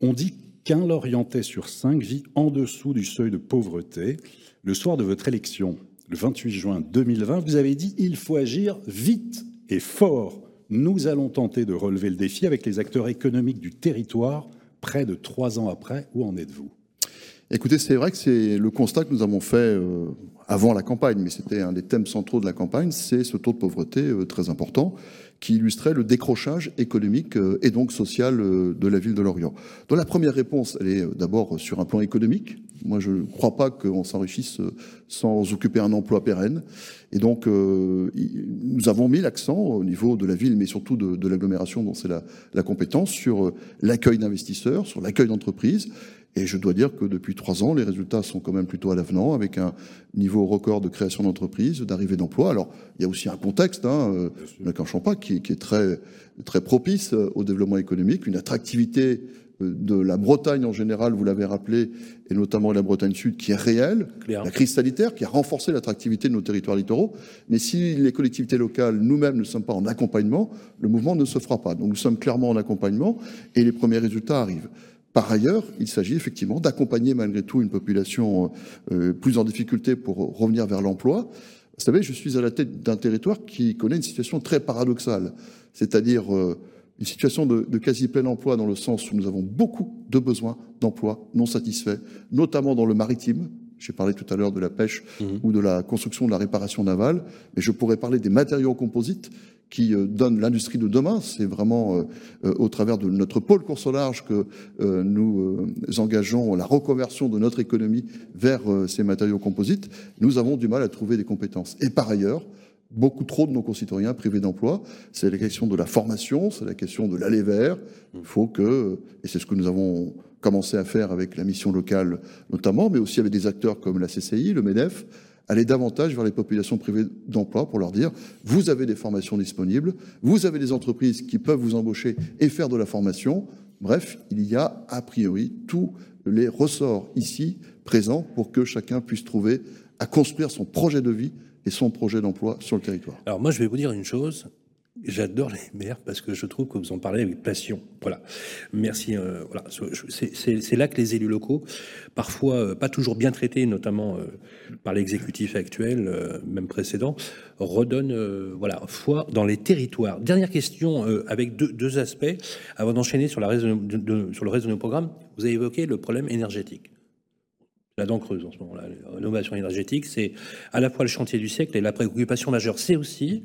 On dit qu'un Lorientais sur cinq vit en dessous du seuil de pauvreté. Le soir de votre élection, le 28 juin 2020, vous avez dit il faut agir vite et fort. Nous allons tenter de relever le défi avec les acteurs économiques du territoire près de trois ans après. Où en êtes-vous? Écoutez, c'est vrai que c'est le constat que nous avons fait euh, avant la campagne, mais c'était un des thèmes centraux de la campagne, c'est ce taux de pauvreté euh, très important qui illustrait le décrochage économique euh, et donc social de la ville de Lorient. Donc la première réponse, elle est d'abord sur un plan économique. Moi, je ne crois pas qu'on s'enrichisse euh, sans occuper un emploi pérenne. Et donc, euh, nous avons mis l'accent au niveau de la ville, mais surtout de, de l'agglomération dont c'est la, la compétence, sur euh, l'accueil d'investisseurs, sur l'accueil d'entreprises. Et je dois dire que depuis trois ans, les résultats sont quand même plutôt à l'avenant, avec un niveau record de création d'entreprises, d'arrivée d'emplois. Alors, il y a aussi un contexte, hein, ne cachons pas, qui, qui, est très, très propice au développement économique, une attractivité de la Bretagne en général, vous l'avez rappelé, et notamment la Bretagne Sud, qui est réelle, la crise sanitaire qui a renforcé l'attractivité de nos territoires littoraux. Mais si les collectivités locales, nous-mêmes, ne sommes pas en accompagnement, le mouvement ne se fera pas. Donc nous sommes clairement en accompagnement et les premiers résultats arrivent. Par ailleurs, il s'agit effectivement d'accompagner malgré tout une population euh, plus en difficulté pour revenir vers l'emploi. Vous savez, je suis à la tête d'un territoire qui connaît une situation très paradoxale, c'est-à-dire euh, une situation de, de quasi plein emploi dans le sens où nous avons beaucoup de besoins d'emploi non satisfaits, notamment dans le maritime. J'ai parlé tout à l'heure de la pêche ou de la construction de la réparation navale, mais je pourrais parler des matériaux composites qui euh, donnent l'industrie de demain. C'est vraiment euh, euh, au travers de notre pôle course au large que nous engageons la reconversion de notre économie vers ces matériaux composites. Nous avons du mal à trouver des compétences. Et par ailleurs, beaucoup trop de nos concitoyens privés d'emploi. C'est la question de la formation, c'est la question de l'aller vers. Il faut que, et c'est ce que nous avons commencé à faire avec la mission locale notamment, mais aussi avec des acteurs comme la CCI, le MEDEF, aller davantage vers les populations privées d'emploi pour leur dire, vous avez des formations disponibles, vous avez des entreprises qui peuvent vous embaucher et faire de la formation. Bref, il y a a priori tous les ressorts ici présents pour que chacun puisse trouver à construire son projet de vie et son projet d'emploi sur le territoire. Alors moi, je vais vous dire une chose. J'adore les maires parce que je trouve que vous en parlez avec passion. Voilà. Merci. euh, voilà. C'est- là que les élus locaux, parfois euh, pas toujours bien traités, notamment euh, par l'exécutif actuel, même précédent, redonnent voilà foi dans les territoires. Dernière question avec deux, aspects avant d'enchaîner sur, sur le reste de nos programmes. Vous avez évoqué le problème énergétique. La dent creuse en ce moment-là. La rénovation énergétique, c'est à la fois le chantier du siècle et la préoccupation majeure. C'est aussi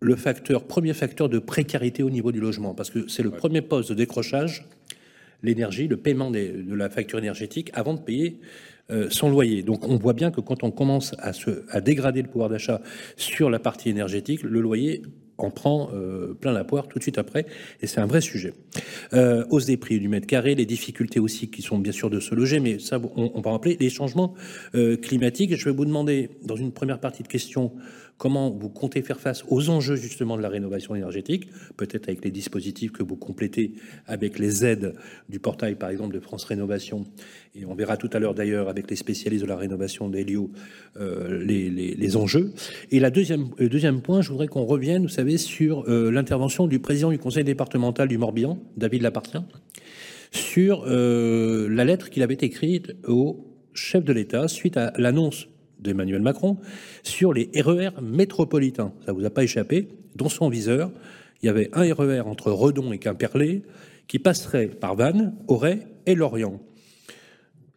le facteur, premier facteur de précarité au niveau du logement, parce que c'est le premier poste de décrochage, l'énergie, le paiement des- de la facture énergétique avant de payer euh, son loyer. Donc on voit bien que quand on commence à, se, à dégrader le pouvoir d'achat sur la partie énergétique, le loyer en prend euh, plein la poire tout de suite après, et c'est un vrai sujet. Euh, hausse des prix du mètre carré, les difficultés aussi qui sont bien sûr de se loger, mais ça on, on va rappeler les changements euh, climatiques. Je vais vous demander dans une première partie de questions comment vous comptez faire face aux enjeux justement de la rénovation énergétique, peut-être avec les dispositifs que vous complétez avec les aides du portail par exemple de France Rénovation, et on verra tout à l'heure d'ailleurs avec les spécialistes de la rénovation d'Helio euh, les, enjeux. Et deuxième, le deuxième point, je voudrais qu'on revienne, vous savez, sur euh, l'intervention du président du conseil départemental du Morbihan, David Lapartien, sur euh, la lettre qu'il avait écrite au chef de l'État suite à l'annonce d'Emmanuel Macron sur les RER métropolitains. Ça vous a pas échappé. Dans son viseur, il y avait un RER entre Redon et Quimperlé qui passerait par Vannes, Auray et Lorient.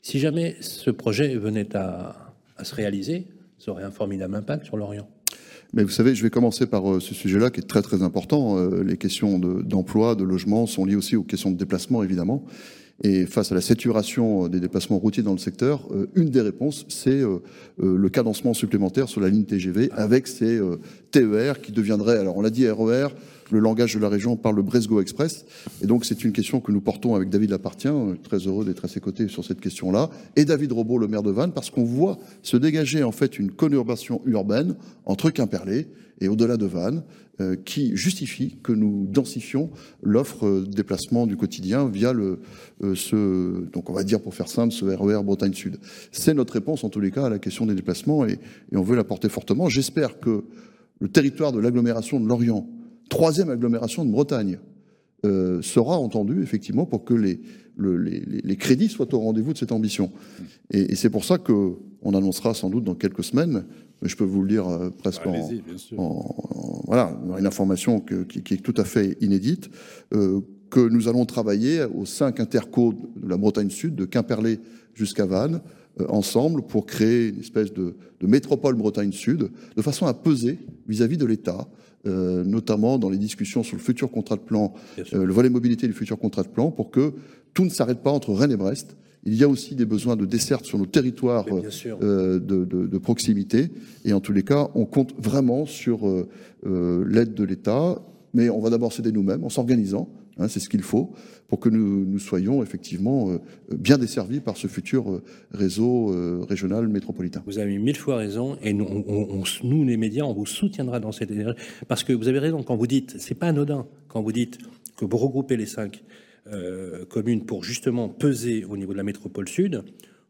Si jamais ce projet venait à, se réaliser, ça aurait un formidable impact sur Lorient. Mais vous savez, je vais commencer par euh, ce sujet-là qui est très très important. Euh, les questions de- d'emploi, de, logement sont liées aussi aux questions de déplacement, évidemment. Et face à la saturation euh, des déplacements routiers dans le secteur, euh, une des réponses, c'est euh, le cadencement supplémentaire sur la ligne TGV avec ces TER qui deviendraient, alors on l'a dit RER, le langage de la région parle le Bresgo Express. Et donc c'est une question que nous portons avec David Lapartien, euh, très heureux d'être à ses côtés sur cette question-là, et David Robot, le maire de Vannes, parce qu'on voit se dégager en fait une conurbation urbaine entre Quimperlé et au-delà de Vannes, euh, qui justifie que nous densifions l'offre euh, de déplacement du quotidien via le, euh, ce, donc on va dire pour faire simple, ce RER Bretagne Sud. C'est notre réponse en tous les cas à la question des déplacements et, et on veut la porter fortement. J'espère que le territoire de l'agglomération de Lorient, troisième agglomération de Bretagne, euh, sera entendu effectivement pour que les, le- les, les- les crédits soient au rendez-vous de cette ambition. Et, et c'est pour ça que on annoncera sans doute dans quelques semaines, mais je peux vous le dire euh, presque en, voilà, une information que- qui, qui est tout à fait inédite, euh, que nous allons travailler aux cinq intercos de la Bretagne Sud, de Quimperlé jusqu'à Vannes, ensemble pour créer une espèce de, de métropole Bretagne Sud, de façon à peser vis-à-vis de l'État, euh, notamment dans les discussions sur le futur contrat de plan, euh, le volet mobilité du futur contrat de plan, pour que tout ne s'arrête pas entre Rennes et Brest. Il y a aussi des besoins de desserte sur nos territoires euh, de, de- de proximité. Et en tous les cas, on compte vraiment sur l'aide de l'État. Mais on va d'abord s'aider nous-mêmes en s'organisant. Hein, c'est ce qu'il faut pour que nous, nous soyons effectivement euh, bien desservis par ce futur euh, réseau euh, régional métropolitain. Vous avez mille fois raison, et nous, les médias, on vous soutiendra dans cette énergie. Parce que vous avez raison quand vous dites, c'est pas anodin, quand vous dites que vous regroupez les cinq communes pour justement peser au niveau de la métropole sud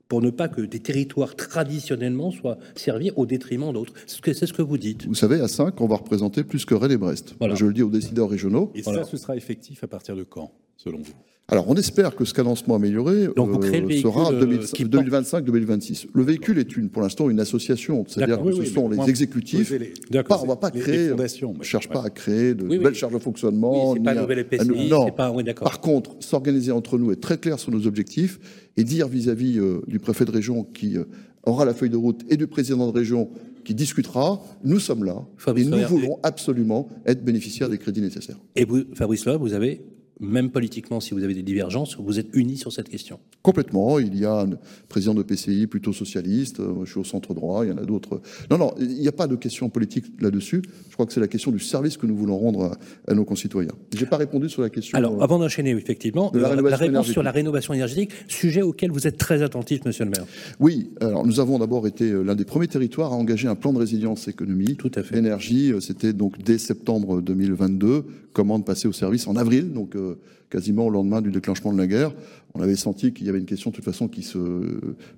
pour ne pas que des territoires traditionnellement soient servis au détriment d'autres. C'est ce que, c'est ce que vous dites. Vous savez, à 5, on va représenter plus que Rennes et Brest. Voilà. Je le dis aux décideurs régionaux. Et Voilà. ça, ce sera effectif à partir de quand, selon vous? Alors, on espère que ce cadencement amélioré Donc, sera euh, 2000 qui porte- 2025-2026. Le véhicule est une, pour l'instant une association, c'est-à-dire que Oui, ce oui, sont les moi, exécutifs. Les- D'accord. Pas- on ne va pas les- créer, on cherche ouais. pas à créer de Oui, oui. nouvelles charges de fonctionnement. pas un nouvel EPCI, non. pas-. Par contre, s'organiser entre nous, être très clair sur nos objectifs et dire vis-à-vis euh, du préfet de région qui euh, aura la feuille de route et du président de région qui discutera, nous sommes là Fabrice et nous Loire, voulons absolument être bénéficiaires des crédits nécessaires. Et vous, Fabrice Loeb, vous avez, même politiquement, si vous avez des divergences, vous êtes unis sur cette question. Complètement. Il y a un président de PCI plutôt socialiste. euh, Je suis au centre droit. Il y en a d'autres. Non, non, il n'y a pas de question politique là-dessus. Je crois que c'est la question du service que nous voulons rendre à, à nos concitoyens. J'ai pas répondu sur la question. Alors, euh, avant d'enchaîner, effectivement, de la euh, réponse énergétique. sur la rénovation énergétique, sujet auquel vous êtes très attentif, monsieur le maire. Oui. Alors, nous avons d'abord été l'un des premiers territoires à engager un plan de résilience économie. Tout à fait. Énergie, c'était donc dès septembre 2022. Commande passée au service en avril, donc euh, quasiment au lendemain du déclenchement de la guerre. On avait senti qu'il y avait une question de toute façon qui se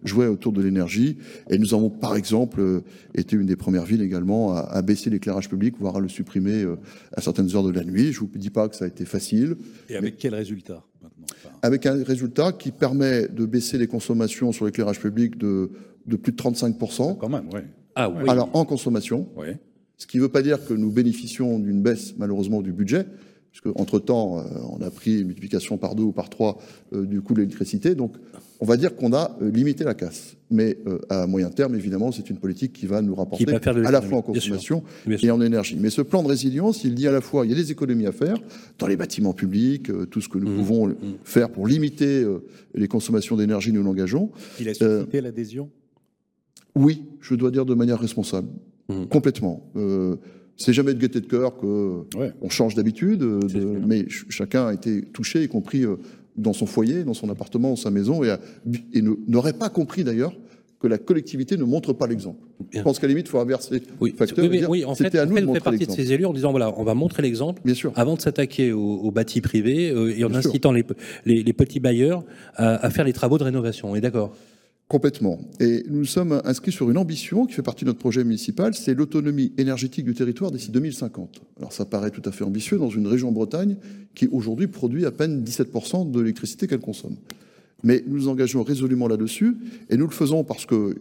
jouait autour de l'énergie. Et nous avons, par exemple, euh, été une des premières villes également à, à baisser l'éclairage public, voire à le supprimer euh, à certaines heures de la nuit. Je vous dis pas que ça a été facile, Et avec quel résultat maintenant? Enfin, avec un résultat qui permet de baisser les consommations sur l'éclairage public de, de plus de 35%. Quand même, ouais. Ah oui. Alors en consommation, ouais. Ce qui ne veut pas dire que nous bénéficions d'une baisse malheureusement du budget, puisque entre-temps, euh, on a pris une multiplication par deux ou par trois euh, du coût de l'électricité. Donc on va dire qu'on a euh, limité la casse. Mais euh, à moyen terme, évidemment, c'est une politique qui va nous rapporter va à la fois en bien sûr. consommation et en énergie. Mais ce plan de résilience, il dit à la fois, il y a des économies à faire dans les bâtiments publics, euh, tout ce que nous Mmh. pouvons faire pour limiter euh, les consommations d'énergie, nous l'engageons. Il a Euh, suscité l'adhésion? Oui, je dois dire de manière responsable, Mhm. complètement. Euh, c'est jamais de gaieté de cœur que Ouais. on change d'habitude, euh, mais ch- chacun a été touché, y compris euh, dans son foyer, dans son appartement, dans sa maison, et, a- et ne- n'aurait pas compris d'ailleurs que la collectivité ne montre pas l'exemple. Je pense qu'à la limite, il faut inverser Oui, le facteur. oui, en fait, à nous fait, de montrer partie de ces élus en disant voilà, on va montrer l'exemple avant de s'attaquer au, au bâti privé euh, et en Bien incitant les, les- les petits bailleurs à, à faire les travaux de rénovation. On est d'accord? Complètement. Et nous sommes inscrits sur une ambition qui fait partie de notre projet municipal, c'est l'autonomie énergétique du territoire d'ici 2050. Alors ça paraît tout à fait ambitieux dans une région Bretagne qui aujourd'hui produit à peine 17% de l'électricité qu'elle consomme. Mais nous nous engageons résolument là-dessus et nous le faisons parce que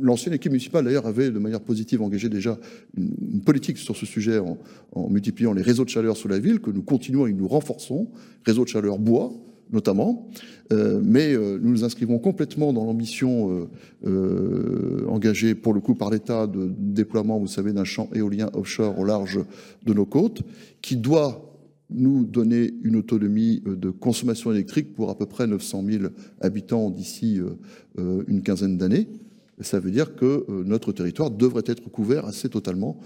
l'ancienne équipe municipale d'ailleurs avait de manière positive engagé déjà une, politique sur ce sujet en, multipliant les réseaux de chaleur sous la ville que nous continuons et nous renforçons, réseaux de chaleur bois notamment, Euh, mais euh, nous nous inscrivons complètement dans l'ambition euh, engagée pour le coup par l'État de déploiement, vous savez, d'un champ éolien offshore au large de nos côtes, qui doit nous donner une autonomie de consommation électrique pour à peu près 900 000 habitants d'ici une quinzaine d'années. Ça veut dire que notre territoire devrait être couvert assez totalement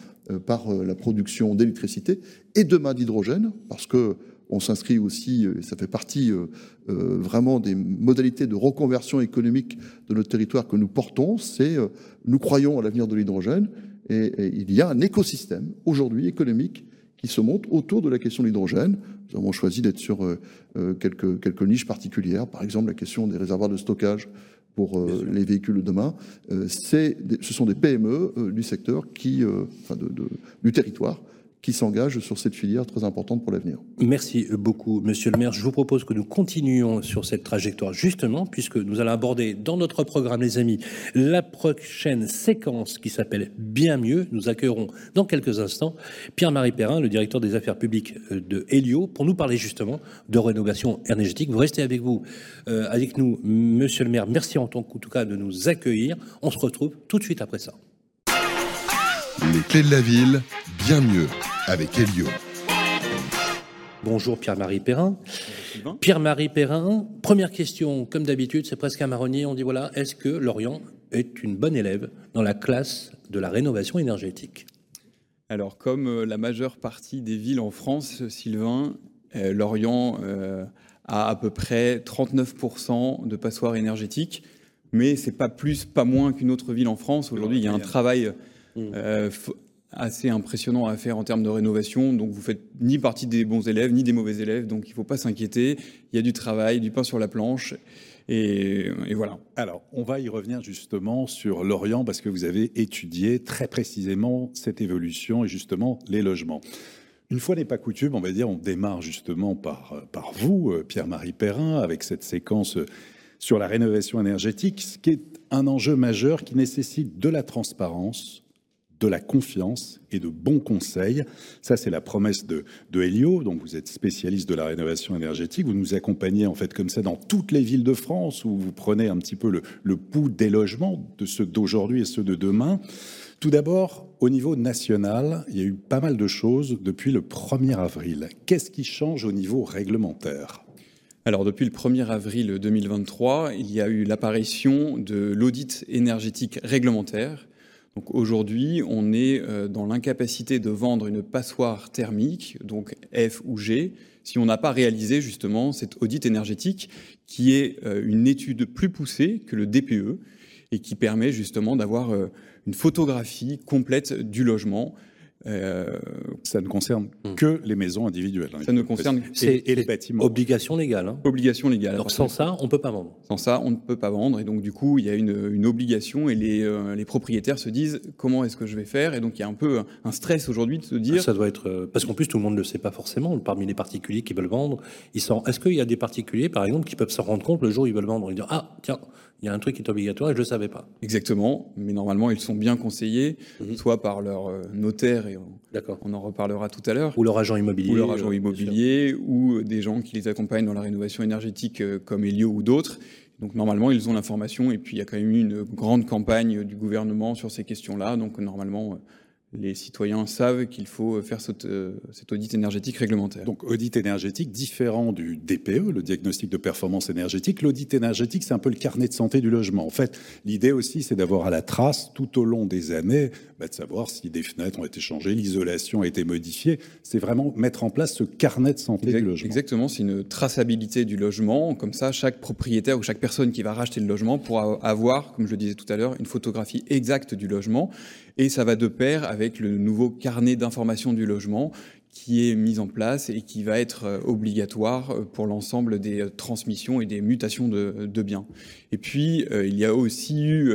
par la production d'électricité et demain d'hydrogène, parce que on s'inscrit aussi, euh, et ça fait partie euh, euh, vraiment des modalités de reconversion économique de notre territoire que nous portons, c'est euh, nous croyons à l'avenir de l'hydrogène et, et il y a un écosystème aujourd'hui économique qui se monte autour de la question de l'hydrogène. Nous avons choisi d'être sur quelques, quelques niches particulières, par exemple la question des réservoirs de stockage pour les véhicules de demain. C'est ce sont des PME du secteur, qui, enfin de- de- du territoire, qui s'engagent sur cette filière très importante pour l'avenir. Merci beaucoup, monsieur le maire. Je vous propose que nous continuions sur cette trajectoire, justement, puisque nous allons aborder dans notre programme, les amis, la prochaine séquence qui s'appelle Bien mieux. Nous accueillerons dans quelques instants Pierre-Marie Perrin, le directeur des affaires publiques euh, de Helio, pour nous parler justement de rénovation énergétique. Vous restez avec vous, euh, avec nous, monsieur le maire. Merci en tout cas de nous accueillir. On se retrouve tout de suite après ça. Les clés de la ville, bien mieux, avec Elio. Bonjour Pierre-Marie Perrin. Pierre-Marie Perrin, première question, comme d'habitude, c'est presque un marronnier. On dit voilà, est-ce que Lorient est une bonne élève dans la classe de la rénovation énergétique? Alors, comme euh, la majeure partie des villes en France, Sylvain, euh, Lorient euh, a à peu près 39% de passoires énergétiques, mais c'est pas plus, pas moins qu'une autre ville en France. Aujourd'hui, il y a un travail euh, f- assez impressionnant à faire en termes de rénovation. Donc vous faites ni partie des bons élèves, ni des mauvais élèves. Donc il ne faut pas s'inquiéter. Il y a du travail, du pain sur la planche. Et, et, voilà. Alors, on va y revenir justement sur l'Orient parce que vous avez étudié très précisément cette évolution et justement les logements. Une fois n'est pas coutume, on va dire, on démarre justement par, par vous, Pierre-Marie Perrin, avec cette séquence sur la rénovation énergétique, ce qui est un enjeu majeur qui nécessite de la transparence, de la confiance et de bons conseils. Ça, c'est la promesse de, Helio. Donc, vous êtes spécialiste de la rénovation énergétique. Vous nous accompagnez, en fait, comme ça, dans toutes les villes de France où vous prenez un petit peu le, le pouls des logements, de ceux d'aujourd'hui et ceux de demain. Tout d'abord, au niveau national, il y a eu pas mal de choses depuis le 1er avril. Qu'est-ce qui change au niveau réglementaire? Alors depuis le 1er avril 2023, il y a eu l'apparition de l'audit énergétique réglementaire aujourd'hui, on est euh, dans l'incapacité de vendre une passoire thermique, donc F ou G, si on n'a pas réalisé justement cet audit énergétique qui est euh, une étude plus poussée que le DPE et qui permet justement d'avoir euh, une photographie complète du logement euh, ça ne concerne mmh. que les maisons individuelles. Hein, ça ne concerne et, et, les bâtiments. Obligation légale. Hein. Obligation légale. Alors sans ça, on ne peut pas vendre. Sans ça, on ne peut pas vendre. Et donc du coup, il y a une, une obligation et les, euh, les, propriétaires se disent comment est-ce que je vais faire? Et donc il y a un peu un stress aujourd'hui de se dire. Ça doit être euh, parce qu'en plus tout le monde ne le sait pas forcément. Parmi les particuliers qui veulent vendre, ils sont. Est-ce qu'il y a des particuliers, par exemple, qui peuvent se rendre compte le jour où ils veulent vendre? Ils disent ah tiens il y a un truc qui est obligatoire et je ne le savais pas. Exactement, mais normalement ils sont bien conseillés, mmh. soit par leur notaire, et on, on en reparlera tout à l'heure. Ou leur agent immobilier. Ou leur agent immobilier, ou des gens qui les accompagnent dans la rénovation énergétique comme Elio ou d'autres. Donc normalement ils ont l'information et puis il y a quand même eu une grande campagne du gouvernement sur ces questions-là. Donc normalement les citoyens savent qu'il faut faire cet, euh, cet, audit énergétique réglementaire. Donc audit énergétique différent du DPE, le diagnostic de performance énergétique. L'audit énergétique, c'est un peu le carnet de santé du logement. En fait, l'idée aussi, c'est d'avoir à la trace tout au long des années, bah, de savoir si des fenêtres ont été changées, l'isolation a été modifiée. C'est vraiment mettre en place ce carnet de santé exact, du logement. Exactement, c'est une traçabilité du logement. Comme ça, chaque propriétaire ou chaque personne qui va racheter le logement pourra avoir, comme je le disais tout à l'heure, une photographie exacte du logement. Et ça va de pair avec le nouveau carnet d'information du logement qui est mis en place et qui va être euh, obligatoire euh, pour l'ensemble des euh, transmissions et des mutations de, biens. Et puis, il y a aussi eu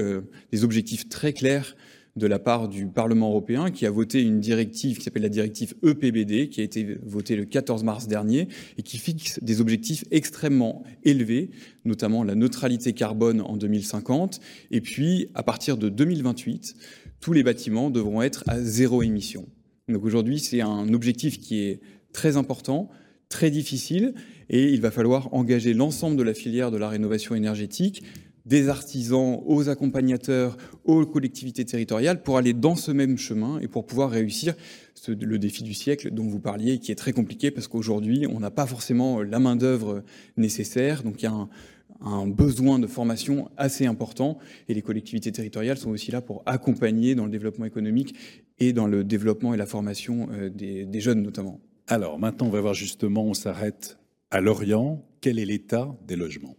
des objectifs très clairs de la part du Parlement européen qui a voté une directive qui s'appelle la directive EPBD, qui a été votée le 14 mars dernier et qui fixe des objectifs extrêmement élevés, notamment la neutralité carbone en 2050. Et puis, à partir de 2028, tous les bâtiments devront être à zéro émission. Donc aujourd'hui, c'est un objectif qui est très important, très difficile, et il va falloir engager l'ensemble de la filière de la rénovation énergétique, des artisans aux accompagnateurs, aux collectivités territoriales, pour aller dans ce même chemin et pour pouvoir réussir le défi du siècle dont vous parliez, qui est très compliqué parce qu'aujourd'hui, on n'a pas forcément la main-d'œuvre nécessaire. Donc il y a un, un besoin de formation assez important et les collectivités territoriales sont aussi là pour accompagner dans le développement économique et dans le développement et la formation des, des jeunes notamment. Alors maintenant, on va voir justement, on s'arrête à Lorient. Quel est l'état des logements?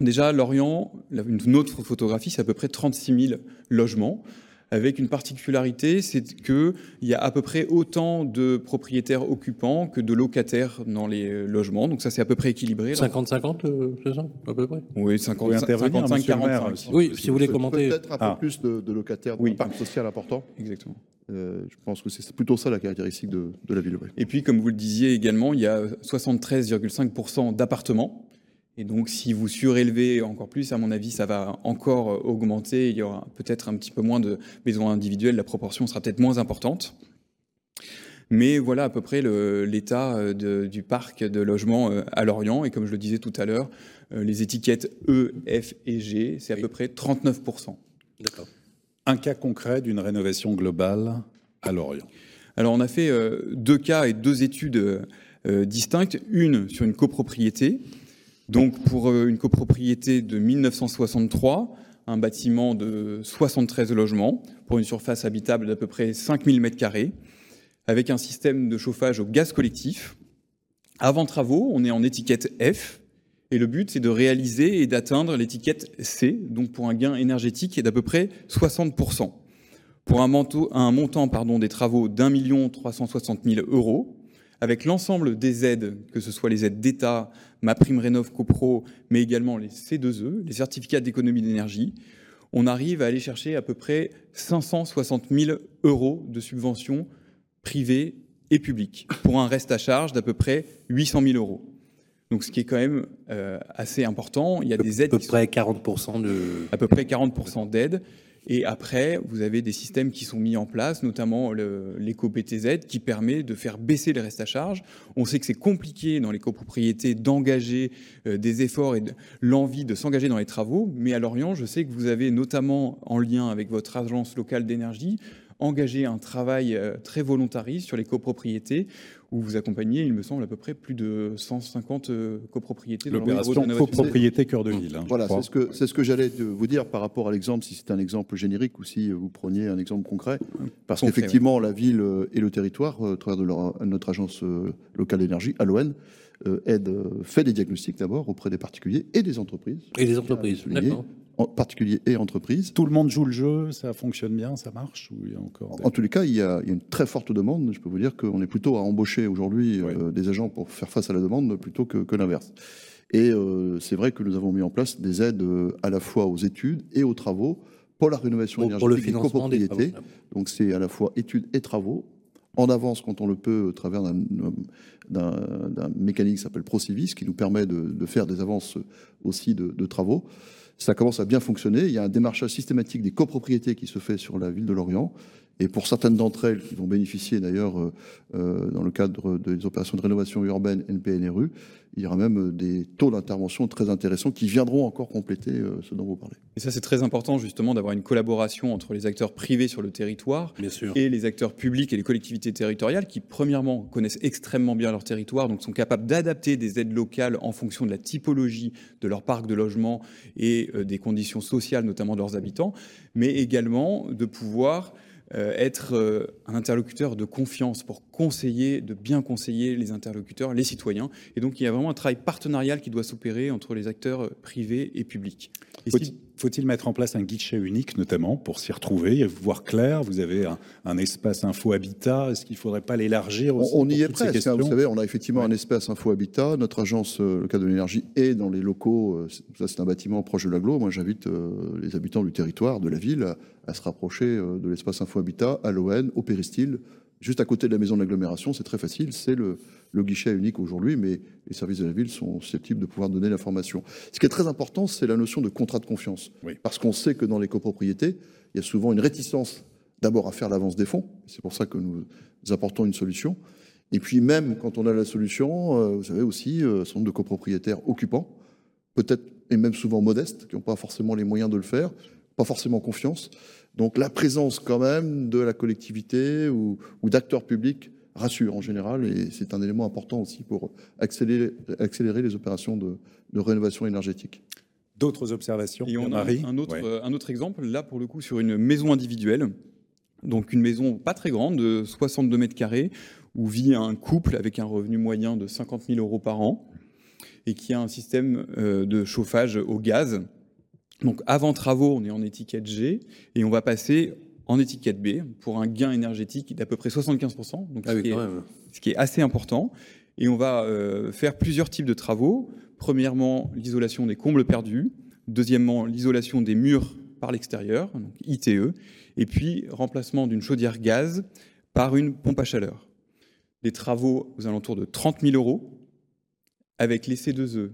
Déjà, Lorient, une autre photographie, c'est à peu près 36 000 logements avec une particularité, c'est qu'il y a à peu près autant de propriétaires occupants que de locataires dans les logements. Donc ça, c'est à peu près équilibré. 50-50, euh, c'est ça, à peu près? Oui, 50, 55, 45. Oui, si vous voulez commenter. Peut-être un peu ah. plus de, de locataires dans oui. parc social important. Exactement. Euh, je pense que c'est plutôt ça la caractéristique de, de la ville. Ouais. Et puis, comme vous le disiez également, il y a 73,5% d'appartements et donc, si vous surélevez encore plus, à mon avis, ça va encore augmenter. Il y aura peut-être un petit peu moins de besoins individuels. La proportion sera peut-être moins importante. Mais voilà à peu près l'état du parc de logements à Lorient. Et comme je le disais tout à l'heure, les étiquettes E, F et G, c'est à oui. peu près 39%. D'accord. Un cas concret d'une rénovation globale à Lorient? Alors, on a fait deux cas et deux études distinctes. Une sur une copropriété donc pour une copropriété de 1963, un bâtiment de 73 logements pour une surface habitable d'à peu près 5000 m2 avec un système de chauffage au gaz collectif. Avant travaux, on est en étiquette F et le but c'est de réaliser et d'atteindre l'étiquette C, donc pour un gain énergétique d'à peu près 60%. pour un, montant des travaux d'un million 360 000 euros, avec l'ensemble des aides, que ce soit les aides d'État, ma prime rénov copro, mais également les C2E, les certificats d'économie d'énergie, on arrive à aller chercher à peu près 560 000 euros de subventions privées et publiques, pour un reste à charge d'à peu près 800 000 euros. Donc, ce qui est quand même euh, assez important. Il y a des aides. À peu près 40% de. À peu près 40% d'aides. Et après, vous avez des systèmes qui sont mis en place, notamment l'éco-PTZ, qui permet de faire baisser les restes à charge. On sait que c'est compliqué dans les copropriétés d'engager euh, des efforts et l'envie de s'engager dans les travaux. Mais à Lorient, je sais que vous avez notamment, en lien avec votre agence locale d'énergie, engagé un travail euh, très volontariste sur les copropriétés où vous accompagnez, il me semble, à peu près plus de 150 euh, copropriétés. L'opération copropriété cœur de ville. Hein, voilà, c'est ce que, ce que j'allais vous dire par rapport à l'exemple, si c'est un exemple générique ou si vous preniez un exemple concret. Parce qu'effectivement, la ville euh, et le territoire, à travers de notre agence locale d'énergie, aide, fait des diagnostics d'abord auprès des particuliers et des entreprises. Et des entreprises, d'accord particuliers et entreprises. Tout le monde joue le jeu, ça fonctionne bien, ça marche ou il y a encore En tous les cas, il y, a, une très forte demande. Je peux vous dire qu'on est plutôt à embaucher aujourd'hui euh, des agents pour faire face à la demande plutôt que, l'inverse. Et euh, c'est vrai que nous avons mis en place des aides euh, à la fois aux études et aux travaux pour la rénovation énergétique pour le financement des copropriétés. Donc c'est à la fois études et travaux en avance quand on le peut au travers d'un mécanisme qui s'appelle Procivis, qui nous permet de, faire des avances aussi de, de travaux. Ça commence à bien fonctionner. Il y a un démarchage systématique des copropriétés qui se fait sur la ville de Lorient. Et pour certaines d'entre elles, qui vont bénéficier d'ailleurs euh, euh, dans le cadre des opérations de rénovation urbaine NPNRU, il y aura même euh, des taux d'intervention très intéressants qui viendront encore compléter ce dont vous parlez. Et ça, c'est très important justement d'avoir une collaboration entre les acteurs privés sur le territoire et les acteurs publics et les collectivités territoriales qui, premièrement, connaissent extrêmement bien leur territoire, donc sont capables d'adapter des aides locales en fonction de la typologie de leur parc de logement et des conditions sociales, notamment de leurs habitants, mais également de pouvoir être euh, un interlocuteur de confiance pour conseiller, de bien conseiller les interlocuteurs, les citoyens. Et donc il y a vraiment un travail partenarial qui doit s'opérer entre les acteurs euh, privés et publics. Faut-il mettre en place un guichet unique, notamment, pour s'y retrouver et voir clair? Vous avez un, espace info-habitat. Est-ce qu'il ne faudrait pas l'élargir On, y est presque. Hein, vous savez, on a effectivement un espace info-habitat. Notre agence, le cadre de l'énergie, est dans les locaux. Ça, c'est un bâtiment proche de l'aglo. Moi, j'invite les habitants du territoire, de la ville, à se rapprocher de l'espace info-habitat, à l'ON, au péristyle, juste à côté de la maison de l'agglomération, c'est très facile, c'est le, guichet unique aujourd'hui, mais les services de la ville sont susceptibles de pouvoir donner l'information. Ce qui est très important, c'est la notion de contrat de confiance. Parce qu'on sait que dans les copropriétés, il y a souvent une réticence d'abord à faire l'avance des fonds, c'est pour ça que nous apportons une solution. Et puis même quand on a la solution, euh, vous savez aussi, un certain nombre de copropriétaires occupants, peut-être et même souvent modestes, qui n'ont pas forcément les moyens de le faire, pas forcément confiance. Donc la présence quand même de la collectivité ou, d'acteurs publics rassure en général et c'est un élément important aussi pour accélérer, accélérer les opérations de, rénovation énergétique. D'autres observations? Et on a un autre, un autre exemple, là pour le coup sur une maison individuelle, donc une maison pas très grande, de 62 mètres carrés, où vit un couple avec un revenu moyen de 50 000 euros par an et qui a un système euh, de chauffage au gaz donc avant travaux, on est en étiquette G et on va passer en étiquette B pour un gain énergétique d'à peu près 75%, donc ah ce, qui est, assez important. Et on va euh, faire plusieurs types de travaux. Premièrement, l'isolation des combles perdus. Deuxièmement, l'isolation des murs par l'extérieur, donc ITE. Et puis, remplacement d'une chaudière gaz par une pompe à chaleur. Des travaux aux alentours de 30 000 euros. Avec les C2E,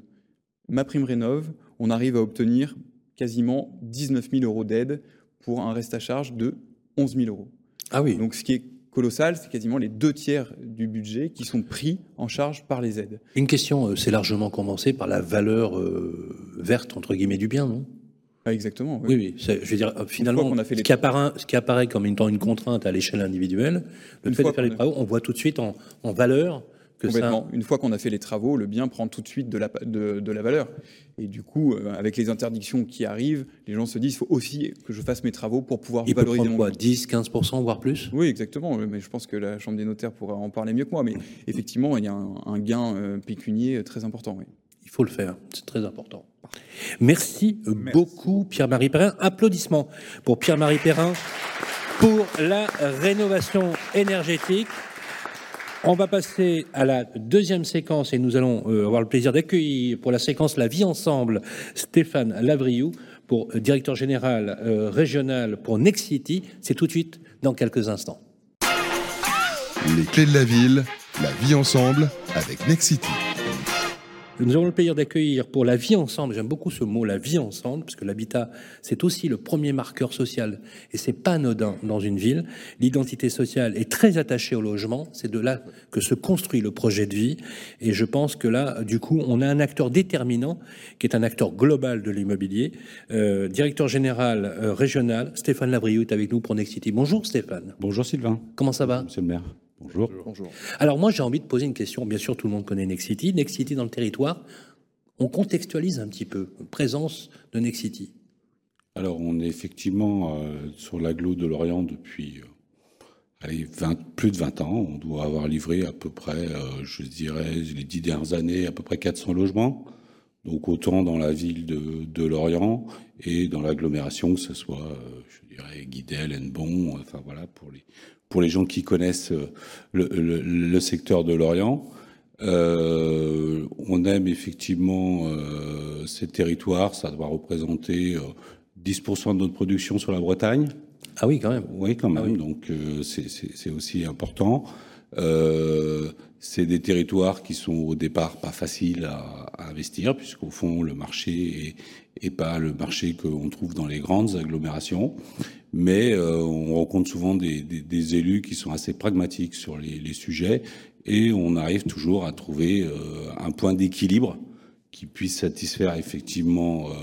ma prime rénov, on arrive à obtenir quasiment 19 000 euros d'aide pour un reste à charge de 11 000 euros. Ah oui. Donc ce qui est colossal, c'est quasiment les deux tiers du budget qui sont pris en charge par les aides. Une question, euh, c'est largement compensé par la valeur euh, verte, entre guillemets, du bien, non? Ah, exactement. Oui, oui. je veux dire, euh, finalement, ce, qui apparaît, ce, qui apparaît, comme étant une contrainte à l'échelle individuelle, le fait de faire les travaux, on voit tout de suite en, en valeur une fois qu'on a fait les travaux, le bien prend tout de suite de la, de, la valeur. Et du coup, euh, avec les interdictions qui arrivent, les gens se disent il faut aussi que je fasse mes travaux pour pouvoir Il valoriser peut prendre quoi 10, 15%, voire plus? Oui, exactement. Mais je pense que la Chambre des notaires pourra en parler mieux que moi. Mais effectivement, il y a un, gain euh, pécunier très important. Il faut le faire, c'est très important. Merci, beaucoup, Pierre-Marie Perrin. Applaudissements pour Pierre-Marie Perrin. pour la rénovation énergétique. On va passer à la deuxième séquence et nous allons euh, avoir le plaisir d'accueillir pour la séquence La vie ensemble Stéphane Lavriou pour directeur général euh, régional pour Nexity. C'est tout de suite dans quelques instants. Les clés de la ville, la vie ensemble avec Nexity. Nous avons le plaisir d'accueillir pour la vie ensemble, j'aime beaucoup ce mot, la vie ensemble, parce que l'habitat, c'est aussi le premier marqueur social, et c'est pas anodin dans une ville. L'identité sociale est très attachée au logement, c'est de là que se construit le projet de vie, et je pense que là, du coup, on a un acteur déterminant, qui est un acteur global de l'immobilier, euh, directeur général euh, régional, Stéphane Lavriou est avec nous pour Nexity. Bonjour Stéphane. Bonjour Sylvain. Comment ça va? Monsieur le maire. Bonjour. Bonjour. Alors moi j'ai envie de poser une question, bien sûr tout le monde connaît Nexity, Nexity dans le territoire, on contextualise un petit peu, présence de Nexity. Alors on est effectivement euh, sur l'agglo de Lorient depuis euh, allez, 20, plus de 20 ans. On doit avoir livré à peu près, euh, je dirais, les dix dernières années, à peu près 400 logements. Donc autant dans la ville de, de Lorient et dans l'agglomération, que ce soit, euh, je dirais, Guidel, Hennebon, enfin voilà, pour les, pour les gens qui connaissent euh, le, le- le secteur de Lorient. Euh, on aime effectivement euh, ces territoires, ça doit représenter euh, 10% de notre production sur la Bretagne. Ah oui quand même. Oui, quand même. Ah oui. Donc c'est aussi important. Euh, c'est des territoires qui sont au départ pas faciles à, à investir, puisqu'au fond le marché est, est pas le marché qu'on trouve dans les grandes agglomérations. Mais euh, on rencontre souvent des, des- des élus qui sont assez pragmatiques sur les, les sujets, et on arrive toujours à trouver euh, un point d'équilibre qui puisse satisfaire effectivement euh,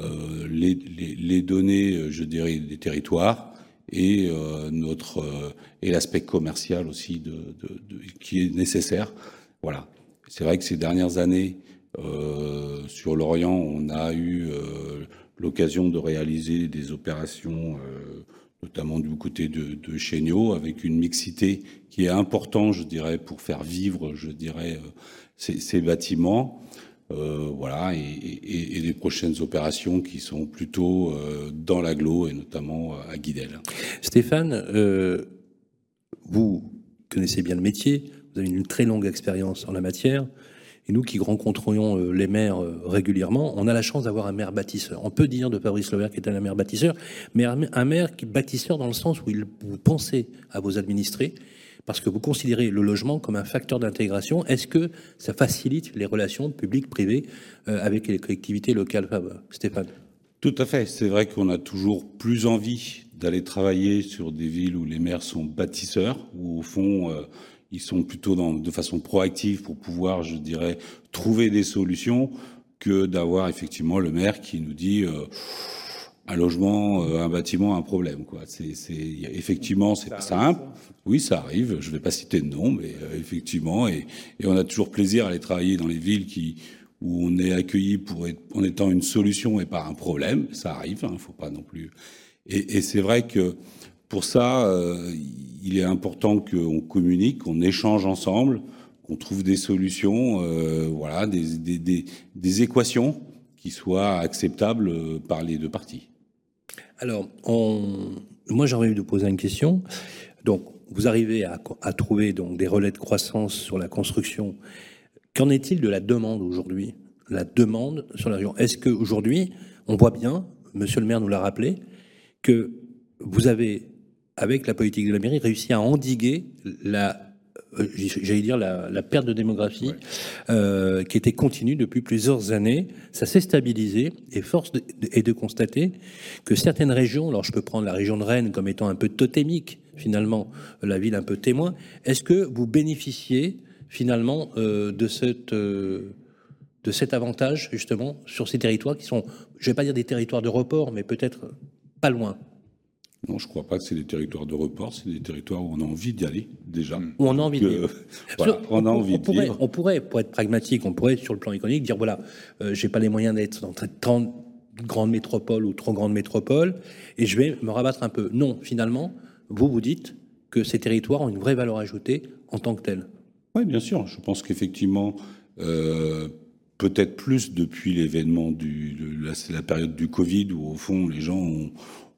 euh, les, les- les données, je dirais, des territoires et euh, notre euh, et l'aspect commercial aussi de, qui est nécessaire. Voilà. C'est vrai que ces dernières années euh, sur l'Orient, on a eu l'occasion de réaliser des opérations, notamment du côté de, de avec une mixité qui est importante, je dirais, pour faire vivre, je dirais, ces bâtiments. Euh, voilà, et, et, et les prochaines opérations qui sont plutôt euh, dans l'agglo et notamment euh, à Guidel. Stéphane, euh, vous connaissez bien le métier, vous avez une très longue expérience en la matière. Et nous qui rencontrions les maires régulièrement, on a la chance d'avoir un maire bâtisseur. On peut dire de Fabrice Levert qui est un maire bâtisseur, mais un un maire qui bâtisseur dans le sens où il, vous pensez à vos administrés, parce que vous considérez le logement comme un facteur d'intégration. Est-ce que ça facilite les relations publiques-privées euh, avec les collectivités locales, Fab- Stéphane Tout à fait. C'est vrai qu'on a toujours plus envie d'aller travailler sur des villes où les maires sont bâtisseurs, où au fond euh, ils sont plutôt de façon proactive pour pouvoir, je dirais, trouver des solutions, que d'avoir effectivement le maire qui nous dit euh, un logement, euh, un bâtiment, un problème. Quoi. C'est, c'est, effectivement, c'est pas simple. Oui, ça arrive. Je vais pas citer de nom, mais euh, effectivement, et, et on a toujours plaisir à aller travailler dans les villes qui où on est accueilli pour être, en étant une solution et pas un problème. Ça arrive. Il faut pas non plus. Et, et c'est vrai que pour ça, euh, il est important qu'on communique, qu'on échange ensemble, qu'on trouve des solutions, euh, voilà, des, des, des, des équations qui soient acceptables euh, par les deux parties. Alors, moi j'ai envie de poser une question. Donc, vous arrivez à, trouver donc, des relais de croissance sur la construction. Qu'en est-il de la demande aujourd'hui? La demande sur la région. Est-ce qu'aujourd'hui, on voit bien, monsieur le maire nous l'a rappelé, que vous avez, avec la politique de la mairie, réussi à endiguer la j'allais dire la, la perte de démographie euh, qui était continue depuis plusieurs années. Ça s'est stabilisé et force de- est de constater que certaines régions, alors je peux prendre la région de Rennes comme étant un peu totémique finalement, la ville un peu témoin, est-ce que vous bénéficiez finalement euh, de cette euh, de cet avantage justement sur ces territoires qui sont, je vais pas dire des territoires de report, mais peut-être pas loin, Non, je ne crois pas que c'est des territoires de report, c'est des territoires où on a envie d'y aller déjà. où on a envie de vivre. voilà, on a envie de pourrait, vivre. on pourrait, pour être pragmatique, on pourrait, sur le plan économique, dire voilà, euh, j'ai pas les moyens d'être dans 30 grandes métropoles ou trop grandes métropoles, et je vais me rabattre un peu. Non, finalement, vous vous dites que ces territoires ont une vraie valeur ajoutée en tant que tels. Oui, bien sûr. Je pense qu'effectivement, euh, peut-être plus depuis l'événement du, de la, c'est la période du Covid où au fond les gens ont,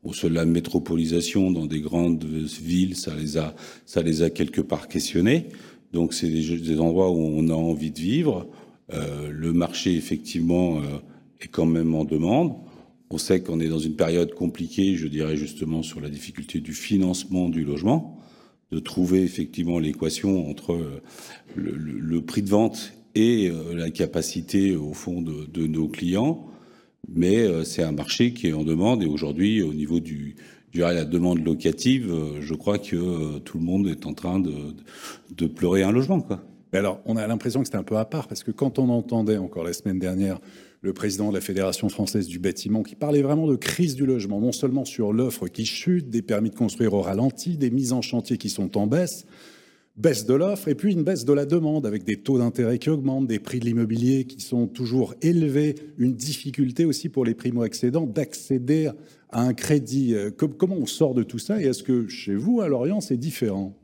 Bon, seule la métropolisation dans des grandes villes, ça les a, ça les a quelque part questionnés. Donc c'est des, endroits où on a envie de vivre. Euh, le marché, effectivement, euh, est quand même en demande. On sait qu'on est dans une période compliquée, je dirais justement sur la difficulté du financement du logement, de trouver effectivement l'équation entre euh, le, prix de vente et la capacité au fond de nos clients. Mais euh, c'est un marché qui est en demande et aujourd'hui, au niveau du, la demande locative, je crois que tout le monde est en train de, de pleurer un logement. Quoi. Alors, on a l'impression que c'était un peu à part parce que quand on entendait encore la semaine dernière le président de la Fédération française du bâtiment, qui parlait vraiment de crise du logement, non seulement sur l'offre qui chute, des permis de construire au ralenti, des mises en chantier qui sont en baisse, baisse de l'offre et puis une baisse de la demande avec des taux d'intérêt qui augmentent, des prix de l'immobilier qui sont toujours élevés, une difficulté aussi pour les primo-accédants d'accéder à un crédit. Comment on sort de tout ça et est-ce que chez vous, à Lorient, c'est différent?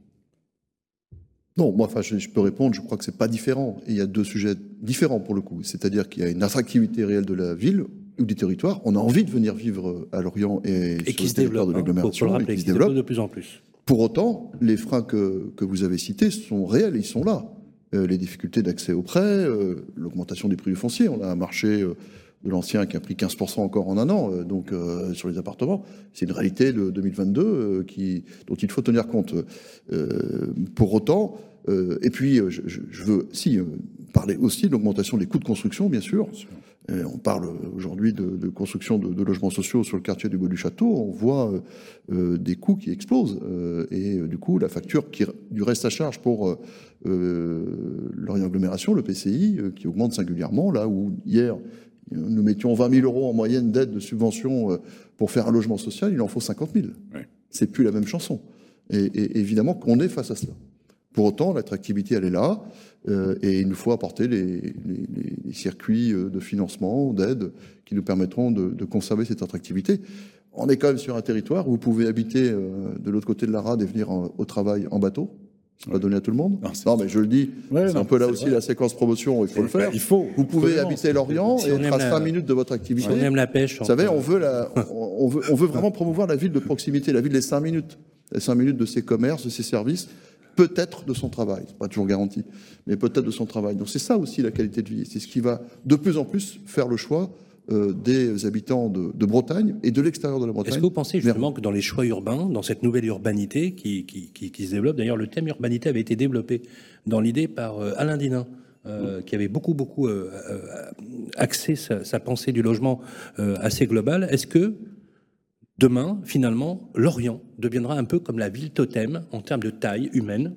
Non, moi, enfin, je, je, peux répondre, je crois que c'est pas différent. Et il y a deux sujets différents pour le coup. C'est-à-dire qu'il y a une attractivité réelle de la ville ou des territoires. On a envie de venir vivre à Lorient et, et sur qui le se territoire développe, de l'agglomération. hein, et qui se se développe de plus en plus. Pour autant, les freins que, que vous avez cités sont réels, ils sont là. Euh, les difficultés d'accès aux prêts, euh, l'augmentation des prix du foncier. On a un marché euh, de l'ancien qui a pris 15% encore en un an, donc sur les appartements. C'est une réalité de 2022 euh, qui, dont il faut tenir compte. pour autant, et puis, je, veux si, parler aussi de l'augmentation des coûts de construction. Bien sûr. Euh, on parle aujourd'hui de, de, construction de, de, logements sociaux sur le quartier du Bois du Château. On voit des coûts qui explosent. et du coup, la facture qui, du reste à charge pour l'Orient Agglomération, le PCI, qui augmente singulièrement, là où hier, nous mettions 20 000 euros en moyenne d'aide de subvention pour faire un logement social, il en faut 50 000. Oui. C'est plus la même chanson. Et, et évidemment qu'on est face à cela. Pour autant, l'attractivité, elle est là, euh, et il nous faut apporter les, les, les circuits de financement, d'aide, qui nous permettront de, de, conserver cette attractivité. On est quand même sur un territoire où vous pouvez habiter euh, de l'autre côté de la rade et venir en, au travail en bateau. C'est ouais. pas donné à tout le monde. Non, non mais je le dis, ouais, c'est un peu là aussi vrai. la séquence promotion, il faut le faire. Il faut. Vous pouvez habiter Lorient si et être à 5 minutes de votre activité. Si on aime la pêche. Vous savez, on veut, la, on, on, veut, on veut vraiment promouvoir la ville de proximité, la ville des 5 minutes. Les 5 minutes de ses commerces, de ses services peut-être de son travail, c'est pas toujours garanti, mais peut-être de son travail. Donc c'est ça aussi la qualité de vie. C'est ce qui va de plus en plus faire le choix euh, des habitants de, de, Bretagne et de l'extérieur de la Bretagne. Est-ce que vous pensez justement que dans les choix urbains, dans cette nouvelle urbanité qui, qui, qui, qui se développe, d'ailleurs le thème urbanité avait été développé dans l'idée par euh, Alain Dinin, euh, qui avait beaucoup, beaucoup axé sa, sa, pensée du logement assez globale. Est-ce que Demain, finalement, Lorient deviendra un peu comme la ville totem en termes de taille humaine,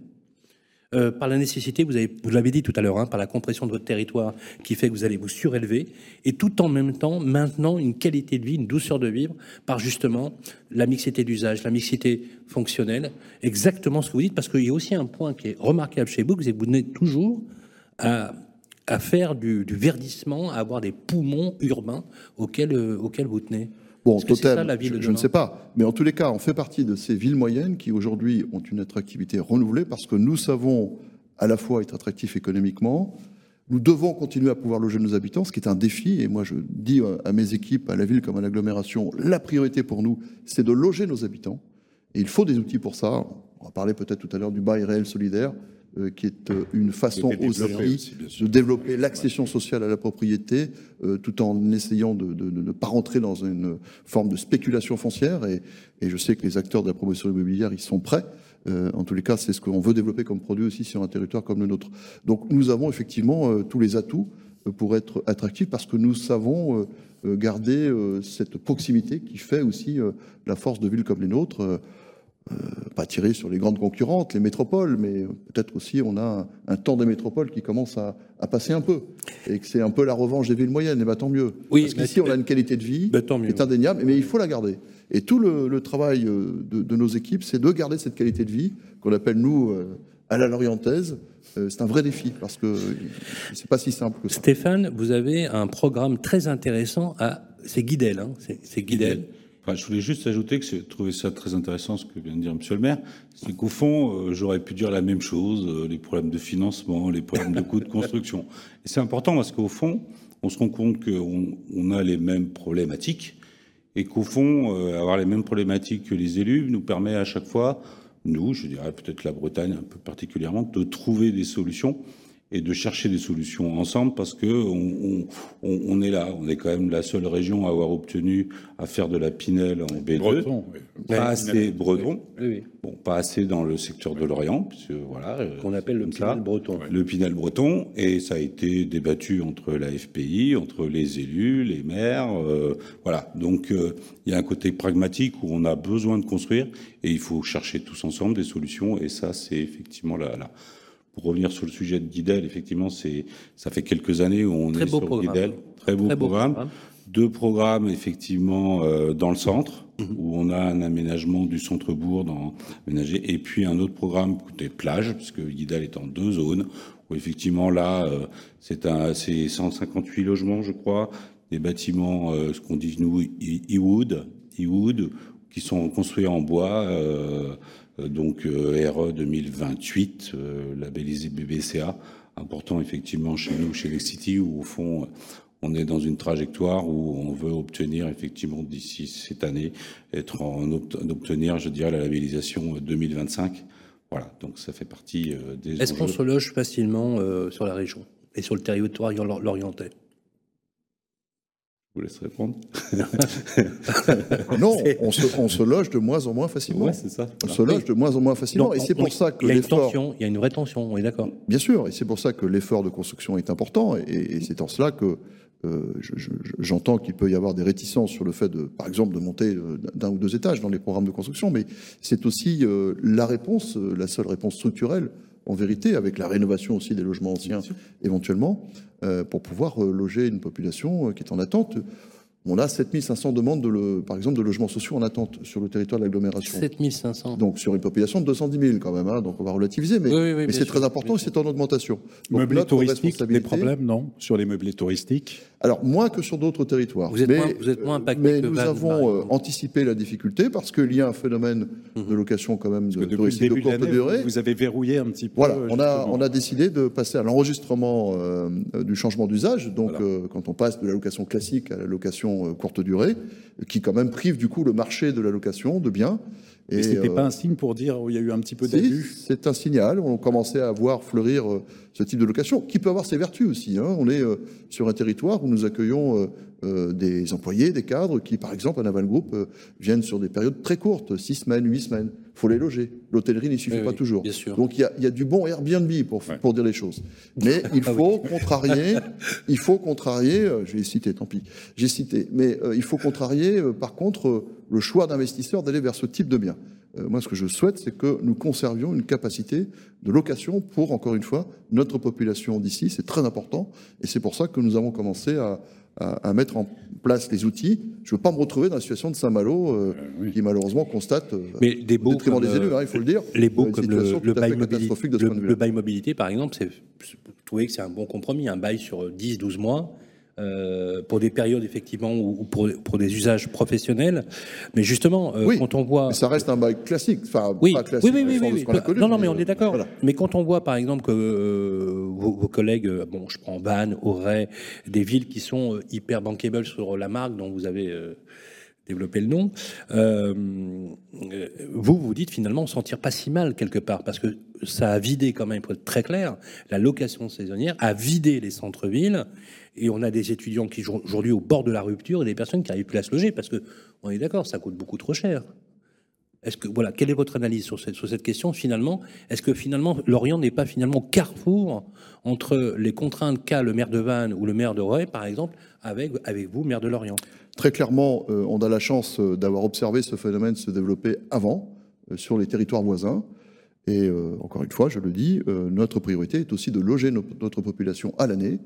euh, par la nécessité, vous, avez, vous l'avez dit tout à l'heure, hein, par la compression de votre territoire qui fait que vous allez vous surélever, et tout en même temps maintenant une qualité de vie, une douceur de vivre, par justement la mixité d'usage, la mixité fonctionnelle, exactement ce que vous dites, parce qu'il y a aussi un point qui est remarquable chez vous, c'est que vous venez toujours à, faire du, verdissement, à avoir des poumons urbains auxquels, euh, auxquels vous tenez. Bon, totem, ça, je, je ne sais pas. Mais en tous les cas, on fait partie de ces villes moyennes qui aujourd'hui ont une attractivité renouvelée parce que nous savons à la fois être attractifs économiquement, nous devons continuer à pouvoir loger nos habitants, ce qui est un défi. Et moi, je dis à mes équipes, à la ville comme à l'agglomération, la priorité pour nous, c'est de loger nos habitants. Et il faut des outils pour ça. On va parler peut-être tout à l'heure du bail réel solidaire. Euh, qui est euh, une façon aussi, aussi de développer l'accession sociale à la propriété, euh, tout en essayant de, de, de, ne pas rentrer dans une forme de spéculation foncière. Et, et, je sais que les acteurs de la promotion immobilière, ils sont prêts. Euh, en tous les cas, c'est ce qu'on veut développer comme produit aussi sur un territoire comme le nôtre. Donc nous avons effectivement euh, tous les atouts pour être attractifs parce que nous savons garder cette proximité qui fait aussi la force de villes comme les nôtres. Euh, pas tirer sur les grandes concurrentes, les métropoles, mais peut-être aussi on a un, temps des métropoles qui commence à, à, passer un peu, et que c'est un peu la revanche des villes moyennes, et bien tant mieux. Oui, Parce qu'ici on a une qualité de vie bah, qui est indéniable, mais il faut la garder. Et tout le, le travail euh, de, de, nos équipes, c'est de garder cette qualité de vie, qu'on appelle nous, euh, à la lorientaise, c'est un vrai défi parce que c'est pas si simple que ça. Stéphane, vous avez un programme très intéressant à. C'est Guidel, hein c'est Guidel. Je voulais juste ajouter que j'ai trouvé ça très intéressant ce que vient de dire Monsieur le maire, c'est qu'au fond, euh, j'aurais pu dire la même chose, euh, les problèmes de financement, les problèmes de coûts de construction. Et c'est important parce qu'au fond, on se rend compte qu'on on a les mêmes problématiques et qu'au fond, euh, avoir les mêmes problématiques que les élus nous permet à chaque fois, nous, je dirais peut-être la Bretagne un peu particulièrement, de trouver des solutions et de chercher des solutions ensemble parce que on, on, on, est là, on est quand même la seule région à avoir obtenu à faire de la Pinel en B2. Breton, oui. Pas assez breton. Oui, oui. Bon, pas assez dans le secteur de l'Orient, puisque voilà. euh, Qu'on appelle le ça. Pinel breton. Le Pinel breton, et ça a été débattu entre la FPI, entre les élus, les maires, euh, voilà. Donc euh, il y a un côté pragmatique où on a besoin de construire et il faut chercher tous ensemble des solutions. Et ça, c'est effectivement la, la- Pour revenir sur le sujet de Guidel, effectivement, c'est ça fait quelques années où on Très est beau sur programme. Guidel, très beau Très beau programme. programme. Deux programmes effectivement euh, dans le centre Mhm. où on a un aménagement du centre-bourg dans aménagé et puis un autre programme côté plage puisque Guidal est en deux zones où effectivement là euh, c'est un c'est 158 logements je crois des bâtiments euh, ce qu'on dit nous e- e-wood e-wood qui sont construits en bois donc euh, RE 2028 euh, labellisé BBCA important effectivement chez nous chez Lexity où au fond on est dans une trajectoire où on veut obtenir effectivement d'ici cette année être en obt- d'obtenir, je dirais, la labellisation 2025. Voilà, donc ça fait partie euh, des Est-ce qu'on se loge facilement euh, sur la région et sur le territoire lor- lorientais? Je vous laisse répondre. Non, on se, on se loge de moins en moins facilement. Ouais, c'est ça. On se loge de moins en moins facilement. Donc, et c'est pour ça que Il y a une l'effort. il y a une vraie tension, on est d'accord. Bien sûr, et c'est pour ça que l'effort de construction est important, et, et c'est en cela que euh, je- je- je- j'entends qu'il peut y avoir des réticences sur le fait, de, par exemple, de monter euh, d'un ou deux étages dans les programmes de construction, mais c'est aussi euh, la réponse, la seule réponse structurelle, en vérité, avec la rénovation aussi des logements anciens, éventuellement, euh, pour pouvoir euh, loger une population euh, qui est en attente. On a 7500 demandes, de le- par exemple, de logements sociaux en attente sur le territoire de l'agglomération. 7500. Donc sur une population de 210 000 quand même, hein, donc on va relativiser, mais, Oui, oui, oui, mais c'est très important et c'est en augmentation. Donc, Meublés touristiques, des problèmes, non? Sur les meublés touristiques Alors moins que sur d'autres territoires. Vous êtes mais, moins- vous êtes moins impacté Mais que nous Vannes, avons euh, anticipé la difficulté parce qu'il y a un phénomène de location quand même de touristique de courte durée. vous- avez verrouillé un petit peu. Voilà, euh, on a, on a décidé de passer à l'enregistrement euh, euh, du changement d'usage. Donc, Voilà. euh, quand on passe de la location classique à la location euh, courte durée, qui quand même prive du coup le marché de la location de biens. Et c'était euh, pas un signe pour dire qu'il y a eu un petit peu si, d'abus c'est un signal. On commençait à voir fleurir euh, ce type de location, qui peut avoir ses vertus aussi. hein. On est euh, sur un territoire où nous accueillons euh, euh, des employés, des cadres, qui, par exemple, à Naval Group, euh, viennent sur des périodes très courtes, six semaines, huit semaines. Il faut les loger. L'hôtellerie n'y suffit Oui, pas oui, toujours. bien sûr. Donc il y a, il y a du bon Airbnb pour, Ouais. pour dire les choses. Mais il Ah faut contrarier, il faut contrarier, euh, je vais citer, tant pis, j'ai cité, mais euh, il faut contrarier, euh, par contre, euh, le choix d'investisseurs d'aller vers ce type de bien. Moi, ce que je souhaite, c'est que nous conservions une capacité de location pour, encore une fois, notre population d'ici. C'est très important. Et c'est pour ça que nous avons commencé à, à- à mettre en place les outils. Je ne veux pas me retrouver dans la situation de Saint-Malo, euh, oui. qui malheureusement constate, euh, Mais des au baux détriment comme, des élus, euh, hein, il faut le dire, Les une comme le, situation le bail mobilité, catastrophique de ce le, point de le bail mobilité, par exemple, c'est, vous trouvez que c'est un bon compromis, un bail sur 10-12 mois, euh, pour des périodes effectivement ou, ou pour, pour des usages professionnels. Mais justement, euh, Oui, quand on voit... Mais ça reste un bail classique. Enfin, Oui, pas classique oui, oui, connu, non, non, mais on est d'accord. voilà. Mais quand on voit, par exemple, que euh, vos, vos collègues, bon, je prends Vannes, Auray, des villes qui sont hyper bankable sur la marque dont vous avez développé le nom, euh, vous vous dites finalement on s'en tire pas si mal quelque part parce que ça a vidé quand même, pour être très clair, la location saisonnière a vidé les centres-villes et on a des étudiants qui sont aujourd'hui au bord de la rupture et des personnes qui n'arrivent plus à se loger parce que on est d'accord, ça coûte beaucoup trop cher. Est-ce que voilà, quelle est votre analyse sur cette, sur cette question finalement? Est-ce que finalement Lorient n'est pas finalement carrefour entre les contraintes qu'a le maire de Vannes ou le maire de Ray, par exemple, avec avec vous, maire de Lorient? Très clairement, euh, on a la chance euh, d'avoir observé ce phénomène se développer avant, euh, sur les territoires voisins. Et encore une fois, je le dis, notre priorité est aussi de loger no- notre population à l'année.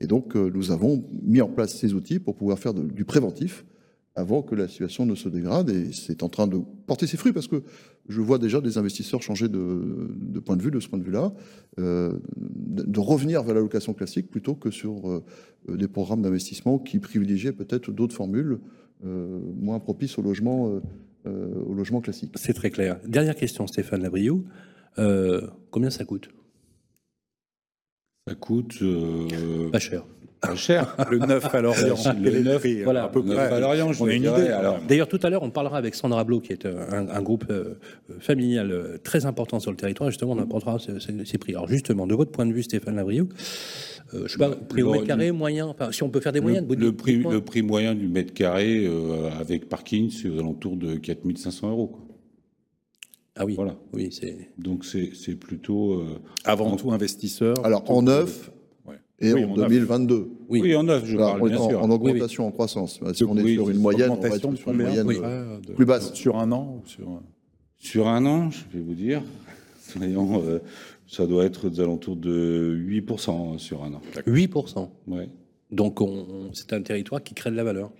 Et donc, euh, nous avons mis en place ces outils pour pouvoir faire du préventif avant que la situation ne se dégrade. Et c'est en train de porter ses fruits parce que je vois déjà des investisseurs changer de, point de vue, de ce point de vue-là, euh, de, revenir vers la location classique plutôt que sur euh, des programmes d'investissement qui privilégiaient peut-être d'autres formules moins propices au logement, au logement classique. C'est très clair. Dernière question, Stéphane Labriou. Combien ça coûte? Ça coûte. euh, Pas cher. pas cher. Le 9 à Lorient. Le 9, voilà. à peu près. à Lorient, je On a une idée. D'ailleurs, tout à l'heure, on parlera avec Sandra Blo, qui est euh, un, un groupe euh, familial très important sur le territoire. Justement, on apportera ces, prix. Alors, justement, de votre point de vue, Stéphane Lavriou, euh, je sais pas, prix au le- mètre carré, moyen, enfin, si on peut faire des moyennes. Le, vous le prix, le prix moyen du mètre carré euh, avec parking, c'est aux alentours de 4500 euros. quoi. Ah oui, Voilà. oui, c'est. Donc c'est c'est plutôt. euh, Avant tout investisseur. Alors en neuf Ouais. et Oui, en en neuf. 2022. Oui. oui. en neuf, je parle bien en, sûr. en augmentation, en croissance. Si on est Oui, sur une moyenne, on va Augmentation être de sur une moyenne Oui. de- plus basse. Sur un an ou sur... Sur un an, je vais vous dire, soyons, euh, ça doit être aux alentours de 8% sur un an. 8%. Ouais. Donc, on- on- c'est un territoire qui crée de la valeur,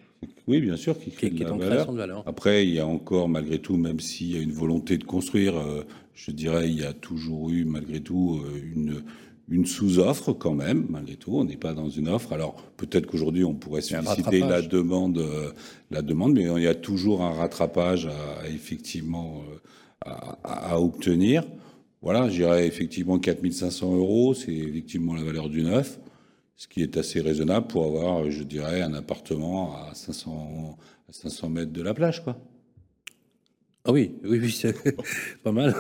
Oui, bien sûr, qui crée qui de est la en valeur. création de valeur. Après, il y a encore, malgré tout, même s'il y a une volonté de construire, euh, je dirais, il y a toujours eu, malgré tout, euh, une, une sous-offre quand même, malgré tout. On n'est pas dans une offre. Alors, peut-être qu'aujourd'hui, on pourrait susciter la demande, euh, la demande, mais il y a toujours un rattrapage à, à effectivement euh, à, obtenir. Voilà, je dirais effectivement 4500 euros, c'est effectivement la valeur du neuf, ce qui est assez raisonnable pour avoir, je dirais, un appartement à 500, à 500 mètres de la plage, quoi. Ah oui, oui, oui, c'est pas mal.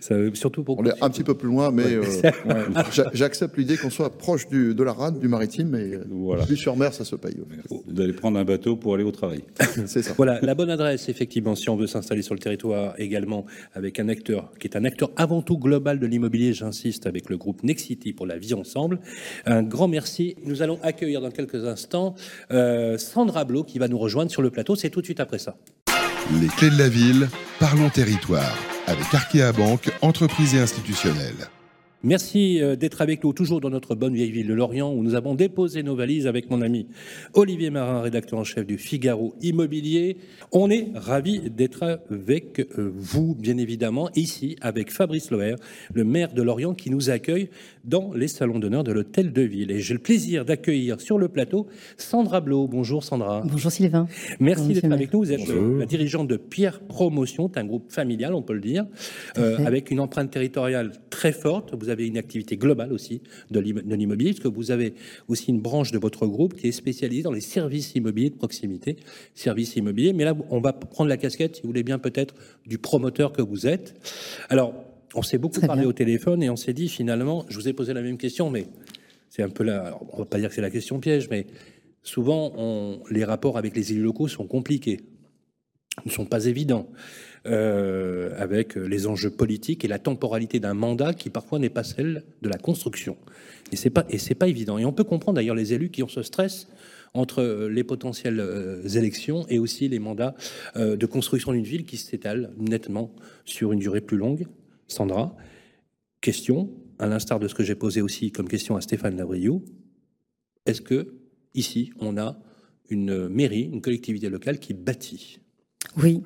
Ça, surtout pour. On est un petit peu plus loin, mais euh, j'a- j'accepte l'idée qu'on soit proche du, de la rade, du maritime, mais euh, Voilà. vue sur mer, ça se paye. Vous allez prendre un bateau pour aller au travail. C'est ça. Voilà, la bonne adresse, effectivement, si on veut s'installer sur le territoire également avec un acteur qui est un acteur avant tout global de l'immobilier, j'insiste, avec le groupe Nexity pour la vie ensemble. Un grand merci. Nous allons accueillir dans quelques instants euh, Sandra Blo qui va nous rejoindre sur le plateau. C'est tout de suite après ça. Les clés de la ville, parlons territoire. Avec Arkea Banque, entreprise et institutionnelle. Merci euh, d'être avec nous, toujours dans notre bonne vieille ville de Lorient, où nous avons déposé nos valises avec mon ami Olivier Marin, rédacteur en chef du Figaro Immobilier. On est ravis d'être avec euh, vous, bien évidemment, ici, avec Fabrice Loher, le maire de Lorient, qui nous accueille dans les salons d'honneur de l'Hôtel de Ville. Et j'ai le plaisir d'accueillir sur le plateau Sandra Blo. Bonjour Sandra. Bonjour Sylvain. Merci Bonjour, d'être avec nous. Vous êtes euh, la dirigeante de Pierre Promotion, c'est un groupe familial, on peut le dire, euh, avec une empreinte territoriale très forte. Vous avez une activité globale aussi de l'im- de l'immobilier, parce que vous avez aussi une branche de votre groupe qui est spécialisée dans les services immobiliers de proximité, services immobiliers. Mais là, on va prendre la casquette, si vous voulez bien, peut-être du promoteur que vous êtes. Alors, on s'est beaucoup Très parlé bien. au téléphone et on s'est dit finalement, je vous ai posé la même question, mais c'est un peu là, on va pas dire que c'est la question piège, mais souvent, on- les rapports avec les élus locaux sont compliqués, ne sont pas évidents, euh, avec les enjeux politiques et la temporalité d'un mandat qui parfois n'est pas celle de la construction. Et c'est pas et c'est pas évident. Et on peut comprendre d'ailleurs les élus qui ont ce stress entre les potentielles euh, élections et aussi les mandats euh, de construction d'une ville qui s'étalent nettement sur une durée plus longue. Sandra, question, à l'instar de ce que j'ai posé aussi comme question à Stéphane Lavriou, est-ce que ici on a une mairie, une collectivité locale qui bâtit? Oui,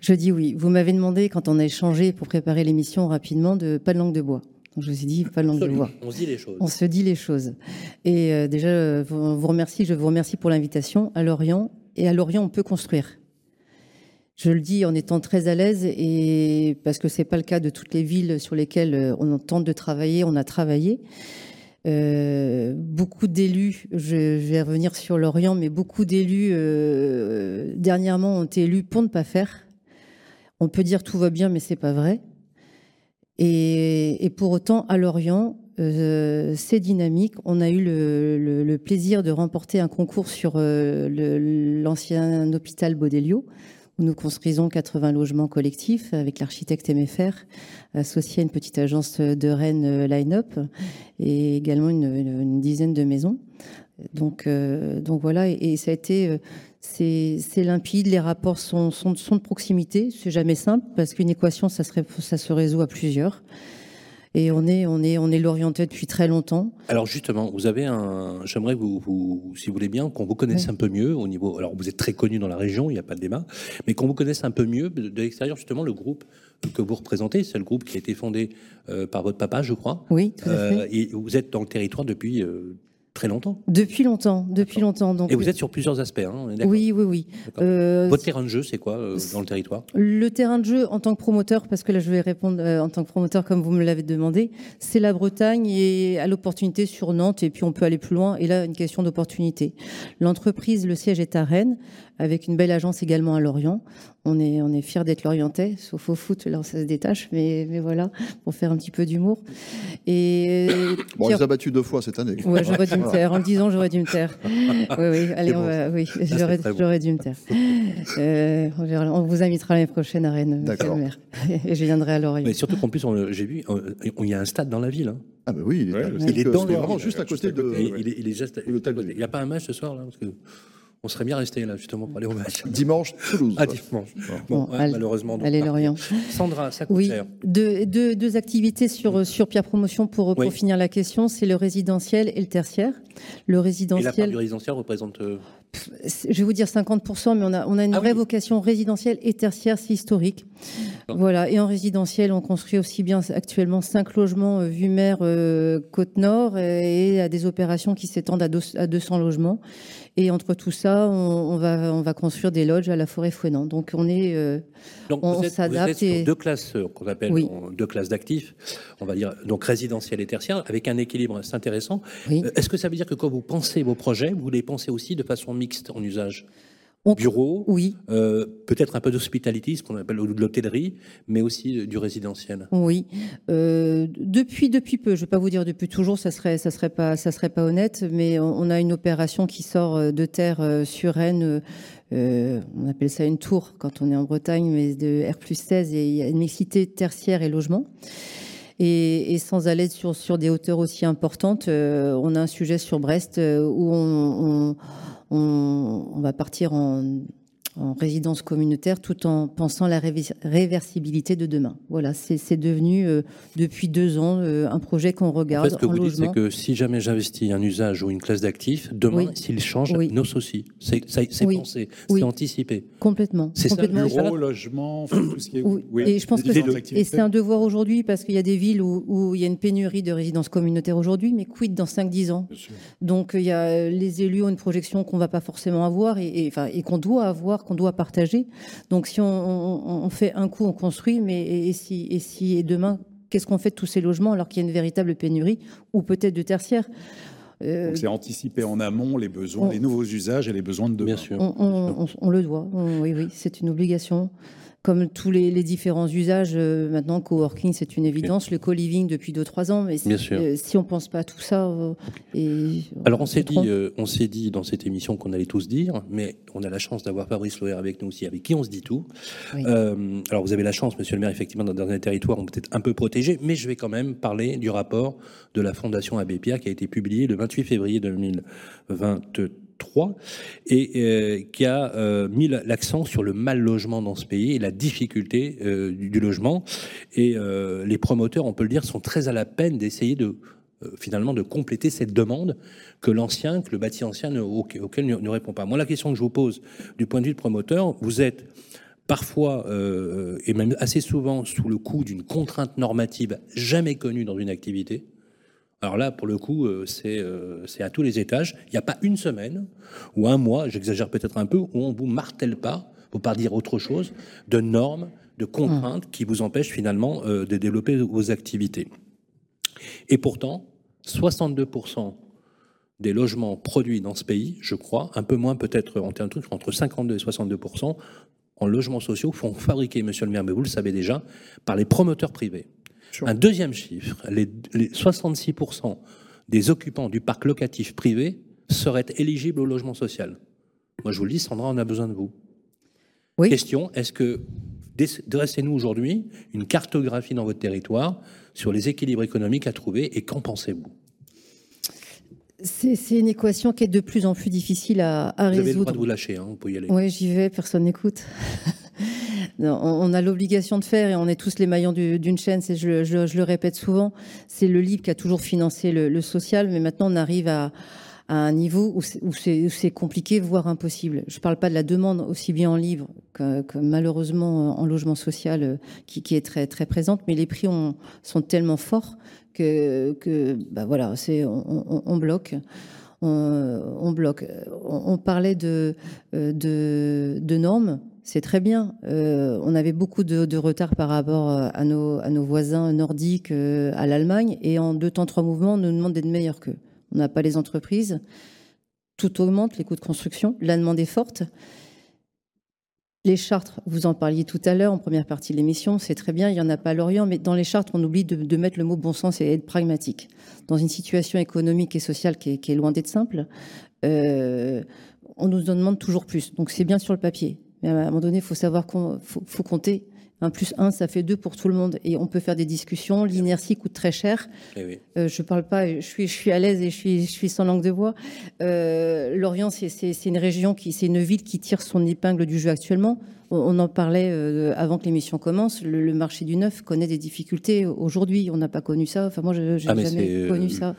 je dis oui. Vous m'avez demandé, quand on a échangé pour préparer l'émission rapidement, de pas de langue de bois. Donc je vous ai dit pas de langue de bois. On se dit les choses. On se dit les choses. Et euh, déjà, vous, vous remercie, je vous remercie pour l'invitation à Lorient. Et à Lorient, on peut construire. Je le dis en étant très à l'aise parce que c'est pas le cas de toutes les villes sur lesquelles euh, on tente de travailler, on a travaillé. Euh, beaucoup d'élus, je, vais revenir sur Lorient, mais beaucoup d'élus euh, dernièrement ont été élus pour ne pas faire. On peut dire tout va bien, mais c'est pas vrai. Et, pour autant, à Lorient, c'est dynamique. On a eu le, plaisir de remporter un concours sur l'ancien hôpital Baudelio, où nous construisons 80 logements collectifs avec l'architecte MFR, associé à une petite agence de Rennes euh, Line-Up, et également une, dizaine de maisons. Donc, euh, donc voilà, et, ça a été, euh, c'est limpide, les rapports sont, sont, sont de proximité, c'est jamais simple parce qu'une équation, ça se résout à plusieurs. Et on est, on est, on est l'orienté depuis très longtemps. Alors justement, vous avez un. J'aimerais vous, vous- si vous voulez bien, qu'on vous connaisse Oui. un peu mieux au niveau. Alors vous êtes très connu dans la région, il n'y a pas de débat, mais qu'on vous connaisse un peu mieux de, de l'extérieur justement le groupe que vous représentez. C'est le groupe qui a été fondé euh, par votre papa, je crois. Oui, tout à Euh, fait. et vous êtes dans le territoire depuis euh, Très longtemps. Depuis longtemps, depuis longtemps. Donc, Et vous êtes sur plusieurs aspects, hein, oui, oui, oui. Euh, Votre terrain de jeu, c'est quoi euh, dans le territoire? Le terrain de jeu en tant que promoteur, parce que là je vais répondre euh, en tant que promoteur comme vous me l'avez demandé, c'est la Bretagne et à l'opportunité sur Nantes et puis on peut aller plus loin et là une question d'opportunité. L'entreprise, le siège est à Rennes avec une belle agence également à Lorient. On est, on est fiers d'être lorientais, sauf au foot, là ça se détache, mais, mais voilà, pour faire un petit peu d'humour. Et Bon, on les a battus deux fois cette année. Ouais, j'aurais dû me taire. En le disant, j'aurais dû me taire. Oui, oui, allez, C'est on bon, va, oui, j'aurais, bon. dû me taire. Euh, on, vous invitera l'année prochaine à Rennes, monsieur D'accord. le maire. Et je viendrai à Lorient. Mais surtout qu'en plus, j'ai vu, il y a un stade dans la ville. hein. Ah bah oui, il est, Ouais, il il est dans le- vraiment juste à côté de... Il, est, il est juste à- Il n'y a pas un match ce soir là parce que On serait bien resté là justement pour aller au match. Dimanche, Toulouse. Ah, dimanche. Bon, Bon, ouais, allez- malheureusement. donc, Allez. Lorient. Sandra, ça coûte Oui, cher. deux, deux, deux activités sur, sur Pierre Promotion pour, pour Oui. finir la question. C'est le résidentiel et le tertiaire. Le Et la part résidentiel, du résidentiel représente. euh, je vais vous dire 50%, mais on a, on a une Ah vraie oui. vocation résidentielle et tertiaire, c'est historique. Voilà. Et en résidentiel, on construit aussi bien actuellement cinq logements euh, vue mer euh, Côte-Nord et à des opérations qui s'étendent à 200 logements. Et entre tout ça, on, on va, on va construire des lodges à la forêt fouenant. Donc on est. euh, Donc On s'adapte et- deux classes euh, qu'on appelle Oui. deux classes d'actifs, on va dire donc résidentiel et tertiaire, avec un équilibre assez intéressant. oui. Euh, Est-ce que ça veut dire que quand vous pensez vos projets, vous les pensez aussi de façon mixte en usage? On- Bureau, Oui. euh, peut-être un peu d'hospitality, ce qu'on appelle de l'hôtellerie, mais aussi euh, du résidentiel. Oui, Euh, depuis depuis peu. Je vais pas vous dire depuis toujours, ça serait ça serait pas ça serait pas honnête, mais on, on a une opération qui sort de terre euh, sur Rennes. on appelle ça une tour quand on est en Bretagne, mais de R plus 16 et il y a une mixité tertiaire et logement. Et, et sans aller sur, sur des hauteurs aussi importantes, euh, on a un sujet sur Brest euh, où on, on, on- va partir en, en résidence communautaire tout en pensant la réversibilité de demain. Voilà, c'est devenu euh, depuis deux ans euh, un projet qu'on En regarde fait, ce que en vous dites, c'est que si jamais j'investis un usage ou une classe d'actifs, demain, Oui. s'il change, Oui. nos aussi. C'est Oui. pensé, Oui. c'est anticipé. Complètement. C'est ça, Bureau, logement, tout ce qui est. Oui, oui, et je pense que c'est un devoir aujourd'hui parce qu'il y a des villes où, où il y a une pénurie de résidences communautaires aujourd'hui, mais quid dans 5-10 ans? Bien sûr. Donc il y a les élus ont une projection qu'on va pas forcément avoir et, et, enfin, et qu'on doit avoir, qu'on doit partager. Donc si on, on- on fait un coup, on construit, mais et, et si et si et demain, qu'est-ce qu'on fait de tous ces logements alors qu'il y a une véritable pénurie ou peut-être de tertiaire Euh, Donc c'est anticiper en amont les besoins, on- les nouveaux usages et les besoins de demain. Bien sûr. on, on- on- on le doit. On- oui, oui, c'est une obligation. Comme tous les, les différents usages, euh, maintenant, coworking, c'est une évidence. Le co-living depuis 2-3 ans, mais si, euh, si on pense pas à tout ça, euh, et Alors on s'est dit, euh, on s'est dit dans cette émission qu'on allait tous dire, mais on a la chance d'avoir Fabrice Loher avec nous aussi, avec qui on se dit tout. Oui. Alors vous avez la chance, Monsieur le Maire, effectivement, dans un territoire on peut être un peu protégé, mais je vais quand même parler du rapport de la Fondation Abbé Pierre qui a été publié le 28 février 2023 et euh, qui a euh, mis l'accent sur le mal logement dans ce pays et la difficulté euh, du, logement. Et les promoteurs, on peut le dire, sont très à la peine d'essayer de finalement de compléter cette demande que l'ancien, que le bâti ancien auquel, ne, ne répond pas. Moi, la question que je vous pose du point de vue de promoteur, vous êtes parfois et même assez souvent sous le coup d'une contrainte normative jamais connue dans une activité. Alors là, pour le coup, euh, c'est euh, c'est à tous les étages. Il n'y a pas une semaine ou un mois, j'exagère peut-être un peu, où on vous martèle pas, pour pas dire autre chose, de normes, de contraintes qui vous empêchent finalement euh, de développer vos activités. Et pourtant, 62% des logements produits dans ce pays, je crois, un peu moins peut-être en termes de entre 52 et 62% en logements sociaux sont fabriqués, monsieur le maire, mais vous le savez déjà, par les promoteurs privés. Un deuxième chiffre, les, les 66% des occupants du parc locatif privé seraient éligibles au logement social. Moi, je vous le dis, Sandra, on a besoin de vous. Oui. Question, est-ce que dressez-nous aujourd'hui une cartographie dans votre territoire sur les équilibres économiques à trouver et qu'en pensez-vous? C'est une équation qui est de plus en plus difficile à, à Vous avez le droit résoudre. de vous lâcher, hein, vous pouvez y aller. Oui, j'y vais, personne n'écoute. On a l'obligation de faire et on est tous les maillons du- d'une chaîne. C'est, je, le répète souvent, c'est le LIB qui a toujours financé le, social, mais maintenant on arrive à, un niveau où c'est, compliqué, voire impossible. Je ne parle pas de la demande aussi bien en livres que, malheureusement en logement social euh, qui, est très, très présente, mais les prix ont- sont tellement forts que, bah voilà, on, bloque. on, bloque. On, parlait de, de normes. C'est très bien. on avait beaucoup de, retard par rapport à nos, à nos voisins nordiques, à l'Allemagne, et en deux temps, trois mouvements, on nous demande d'être meilleurs qu'eux. On n'a pas les entreprises. Tout augmente, les coûts de construction. La demande est forte. Les chartres, vous en parliez tout à l'heure en première partie de l'émission, c'est très bien, il n'y en a pas à Lorient, mais dans les chartres, on oublie de, mettre le mot bon sens et être pragmatique. Dans une situation économique et sociale qui est, loin d'être simple, euh, on nous en demande toujours plus. Donc c'est bien sur le papier. Mais à un moment donné, il faut savoir qu'on faut compter un plus un, ça fait deux pour tout le monde. Et on peut faire des discussions. L'inertie coûte très cher. Eh euh, je parle pas, je suis, je suis à l'aise et je suis, je suis sans langue de bois. Euh, Lorient, c'est une région qui, c'est une ville qui tire son épingle du jeu actuellement. On en parlait euh, avant que l'émission commence. Le, marché du neuf connaît des difficultés aujourd'hui. On n'a pas connu ça. Enfin, moi, je n'ai ah, jamais connu ça.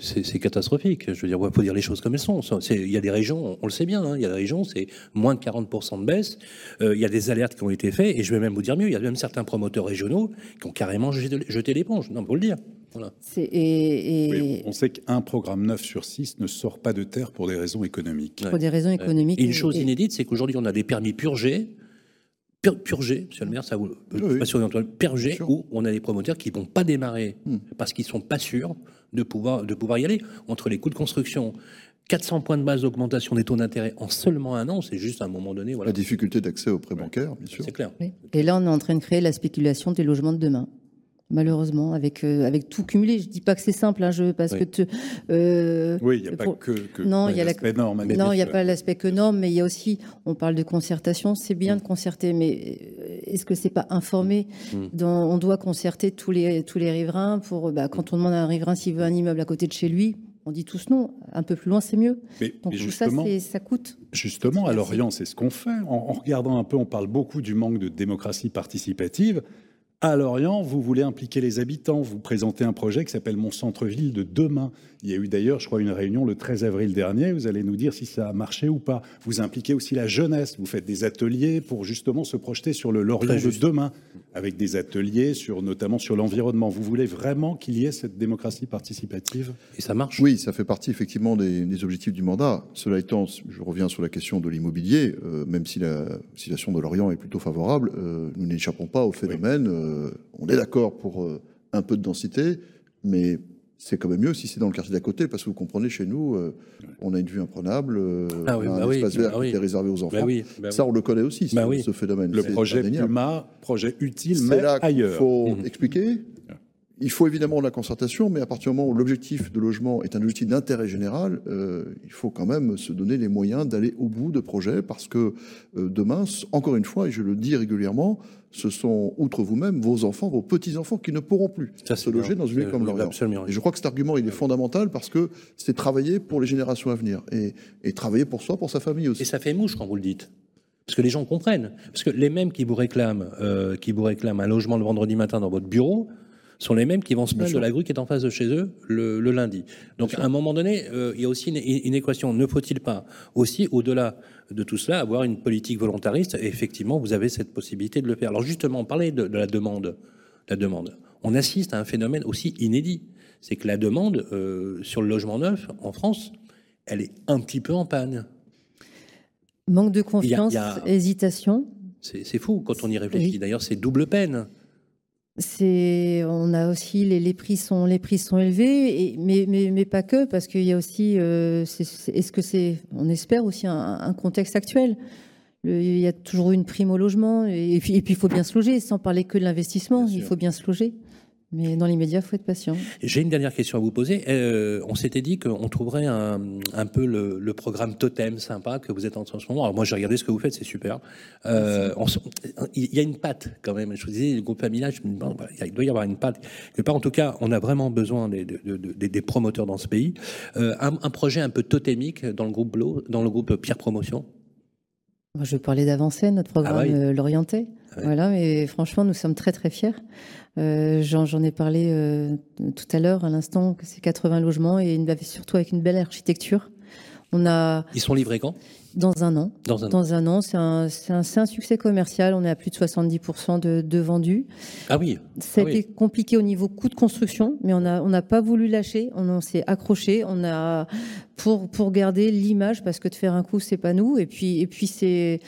C'est catastrophique. Je veux dire, il faut dire les choses comme elles sont. Il y a des régions, on le sait bien, hein, il y a des régions, c'est moins de 40% de baisse. il y a des alertes qui ont été faites. Et je vais même vous dire mieux, il y a même certains promoteurs régionaux qui ont carrément jeté l'éponge. Non, pour le dire. Et, on sait qu'un programme 9 sur 6 ne sort pas de terre pour des raisons économiques. Pour des raisons économiques. Et une chose inédite, c'est qu'aujourd'hui, on a des permis purgés. Purgés, monsieur le maire, ça vous. Oui, pas sûr, purgés, où on a des promoteurs qui ne vont pas démarrer hmm. parce qu'ils ne sont pas sûrs de pouvoir, de pouvoir y aller. Entre les coûts de construction, 400 points de base d'augmentation des taux d'intérêt en seulement un an, c'est juste à un moment donné. Voilà. La difficulté d'accès aux prêts bancaires, bien sûr. C'est clair. Et là, on est en train de créer la spéculation des logements de demain malheureusement, avec, euh, avec tout cumulé. Je dis pas que c'est simple, hein, je, parce que... Euh, oui, il n'y a pas que, que non, il y a l'aspect norme. Non, il n'y a pas l'aspect que norme, mais il y a aussi, on parle de concertation, c'est bien mm. de concerter, mais euh, est-ce que c'est pas informé mm. On doit concerter tous les, tous les riverains pour, bah, quand on demande à un riverain s'il veut un immeuble à côté de chez lui, on dit tous non. Un peu plus loin, c'est mieux. Mais, Donc tout ça, ça coûte. Justement, à Lorient, c'est ce qu'on fait. en, regardant un peu, on parle beaucoup du manque de démocratie participative. À Lorient, vous voulez impliquer les habitants. Vous présentez un projet qui s'appelle Mon centre-ville de demain. Il y a eu d'ailleurs, je crois, une réunion le 13 avril dernier. Vous allez nous dire si ça a marché ou pas. Vous impliquez aussi la jeunesse. Vous faites des ateliers pour justement se projeter sur le Lorient de demain, avec des ateliers sur, notamment sur l'environnement. Vous voulez vraiment qu'il y ait cette démocratie participative? Et ça marche? Oui, ça fait partie effectivement des, objectifs du mandat. Cela étant, je reviens sur la question de l'immobilier. Euh, même si la situation de Lorient est plutôt favorable, euh, nous n'échappons pas au phénomène. Euh, on est d'accord pour un peu de densité, mais c'est quand même mieux si c'est dans le quartier d'à côté, parce que vous comprenez, chez nous, euh, on a une vue imprenable, euh, ah on a un bah espace vert bah qui est réservé aux enfants. Bah ça, on le connaît aussi, ce phénomène. Le projet Puma, projet utile, mais là ailleurs. Il faut mmh. expliquer. Il faut évidemment la concertation, mais à partir du moment où l'objectif de logement est un objectif d'intérêt général, euh, il faut quand même se donner les moyens d'aller au bout de projets, parce que demain, encore une fois, et je le dis régulièrement, ce sont, outre vous-même, vos enfants, vos petits-enfants qui ne pourront plus se loger dans une ville comme Lorient. Et je crois que cet argument, il est fondamental parce que c'est travailler pour les générations à venir et, et, travailler pour soi, pour sa famille aussi. Et ça fait mouche quand vous le dites. Parce que les gens comprennent. Parce que les mêmes qui vous réclament, euh, qui vous réclament un logement le vendredi matin dans votre bureau, sont les mêmes qui vont se plaindre de la grue qui est en face de chez eux le, lundi. Donc à un moment donné, euh, il y a aussi une, équation. Ne faut-il pas aussi, au-delà de tout cela, avoir une politique volontariste Et effectivement, vous avez cette possibilité de le faire. Alors justement, on parlait de, la demande. La demande. On assiste à un phénomène aussi inédit. C'est que la demande euh, sur le logement neuf en France, elle est un petit peu en panne. Manque de confiance, hésitation. C'est fou quand on y réfléchit. D'ailleurs, c'est double peine. C'est, on a aussi les, les, prix sont les prix sont élevés, et, mais, mais, mais pas que parce qu'il y a aussi, euh, est-ce que c'est, on espère aussi un, un contexte actuel. il y a toujours une prime au logement et, puis, et puis il faut bien se loger, sans parler que de l'investissement, il faut bien se loger. Mais dans l'immédiat, il faut être patient. J'ai une dernière question à vous poser. Euh, on s'était dit qu'on trouverait un, un peu le, le, programme Totem sympa que vous êtes en train en ce moment. Alors moi, j'ai regardé ce que vous faites, c'est super. Euh, il y a une patte quand même. Je vous disais, le groupe Amila, il doit y avoir une patte. pas, en tout cas, on a vraiment besoin des, des, des promoteurs dans ce pays. Euh, un, un, projet un peu totémique dans le groupe Blo, dans le groupe Pierre Promotion? Je parlais d'avancer notre programme ah euh, L'Orienté. Ah voilà, mais franchement, nous sommes très très fiers. Euh, J'en ai parlé euh, tout à l'heure, à l'instant, que c'est 80 logements et une, surtout avec une belle architecture. On a Ils sont livrés quand? Dans un an. Dans un an. Dans un an, c'est un, c'est un, succès commercial. On est à plus de 70% de, de vendus. Ah oui. Ça a Ah oui. compliqué au niveau coût de construction, mais on n'a on pas voulu lâcher. On, on s'est accroché. On a pour pour garder l'image parce que de faire un coup c'est pas nous. Et puis et puis c'est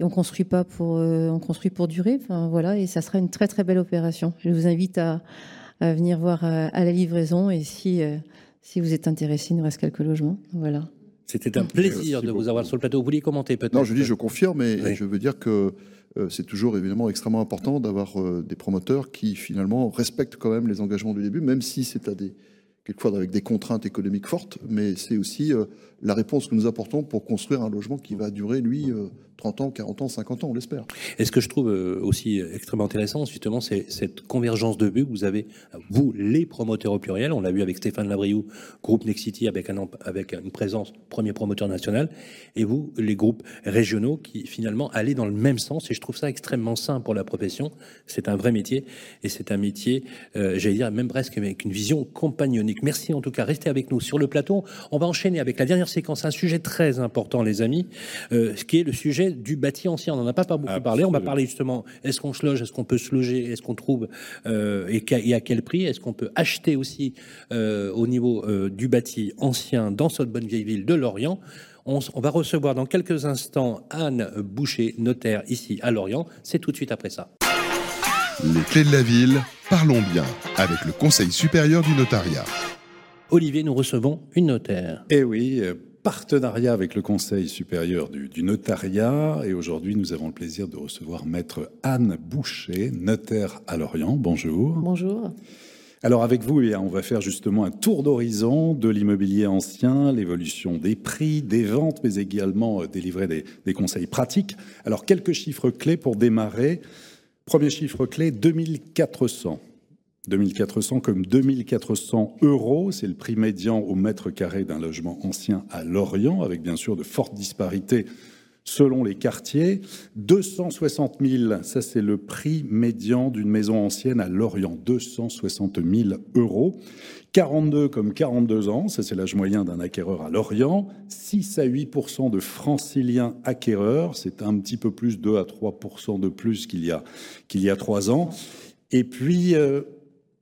et on construit pas pour euh, on construit pour durer. Enfin voilà et ça sera une très très belle opération. Je vous invite à, à venir voir euh, à la livraison et si euh, si vous êtes intéressé, il nous reste quelques logements. Voilà. C'était un plaisir de vous avoir sur le plateau. Vous vouliez commenter peut-être? Non, je dis, je confirme, et Oui. je veux dire que c'est toujours évidemment extrêmement important d'avoir des promoteurs qui finalement respectent quand même les engagements du début, même si c'est à des quelquefois avec des contraintes économiques fortes, mais c'est aussi la réponse que nous apportons pour construire un logement qui va durer, lui, euh, 30 ans, 40 ans, 50 ans, on l'espère. Et ce que je trouve euh, aussi extrêmement intéressant, justement, c'est cette convergence de vues vous avez, vous, les promoteurs au pluriel. On l'a vu avec Stéphane Labriou, groupe Nexity, avec, un, avec une présence, premier promoteur national, et vous, les groupes régionaux, qui finalement allaient dans le même sens. Et je trouve ça extrêmement sain pour la profession. C'est un vrai métier, et c'est un métier, euh, j'allais dire, même presque avec une vision compagnonique. Merci en tout cas. Restez avec nous sur le plateau. On va enchaîner avec la dernière séquence, un sujet très important, les amis, euh, ce qui est le sujet du bâti ancien. On n'en a pas, pas beaucoup parlé. On va parler justement, est-ce qu'on se loge, est-ce qu'on peut se loger, est-ce qu'on trouve euh, et, à quel prix, est-ce qu'on peut acheter aussi euh, au niveau euh, du bâti ancien dans cette bonne vieille ville de Lorient? On va recevoir dans quelques instants Anne Boucher, notaire ici à Lorient. C'est tout de suite après ça. Les clés de la ville, parlons bien avec le Conseil supérieur du notariat. Olivier, nous recevons une notaire. Eh oui, euh, partenariat avec le Conseil supérieur du, du notariat. Et aujourd'hui, nous avons le plaisir de recevoir Maître Anne Boucher, notaire à Lorient. Bonjour. Bonjour. Alors avec vous, eh on va faire justement un tour d'horizon de l'immobilier ancien, l'évolution des prix, des ventes, mais également euh, délivrer des, des conseils pratiques. Alors quelques chiffres clés pour démarrer. Premier chiffre clé, 2400. 2400 comme 2400 euros, c'est le prix médian au mètre carré d'un logement ancien à Lorient, avec bien sûr de fortes disparités selon les quartiers. 260 000, ça c'est le prix médian d'une maison ancienne à Lorient, 260 000 euros. 42 comme 42 ans, ça c'est l'âge moyen d'un acquéreur à Lorient. 6 à 8% de franciliens acquéreurs, c'est un petit peu plus, 2 à 3% de plus qu'il y a, qu'il y a 3 ans. Et puis, euh,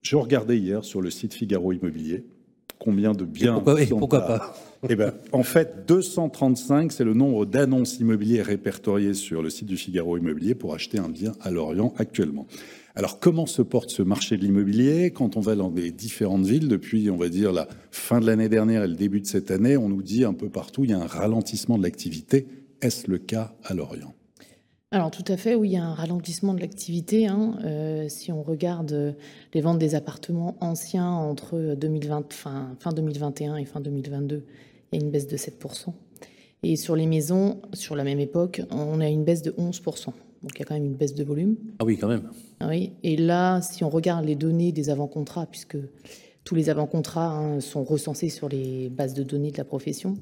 je regardais hier sur le site Figaro Immobilier combien de biens. pourquoi- et pourquoi à- pas Eh ben, en fait, 235, c'est le nombre d'annonces immobilières répertoriées sur le site du Figaro Immobilier pour acheter un bien à Lorient actuellement. Alors, comment se porte ce marché de l'immobilier quand on va dans les différentes villes depuis, on va dire, la fin de l'année dernière et le début de cette année? On nous dit un peu partout, il y a un ralentissement de l'activité. Est-ce le cas à Lorient? Alors tout à fait, oui, il y a un ralentissement de l'activité. hein. Euh, si on regarde euh, les ventes des appartements anciens entre 2020, fin, fin 2021 et fin 2022, il y a une baisse de 7%. Et sur les maisons, sur la même époque, on a une baisse de 11%. Donc il y a quand même une baisse de volume. Ah oui, quand même. Ah Oui. Et là, si on regarde les données des avant-contrats, puisque tous les avant-contrats hein, sont recensés sur les bases de données de la profession,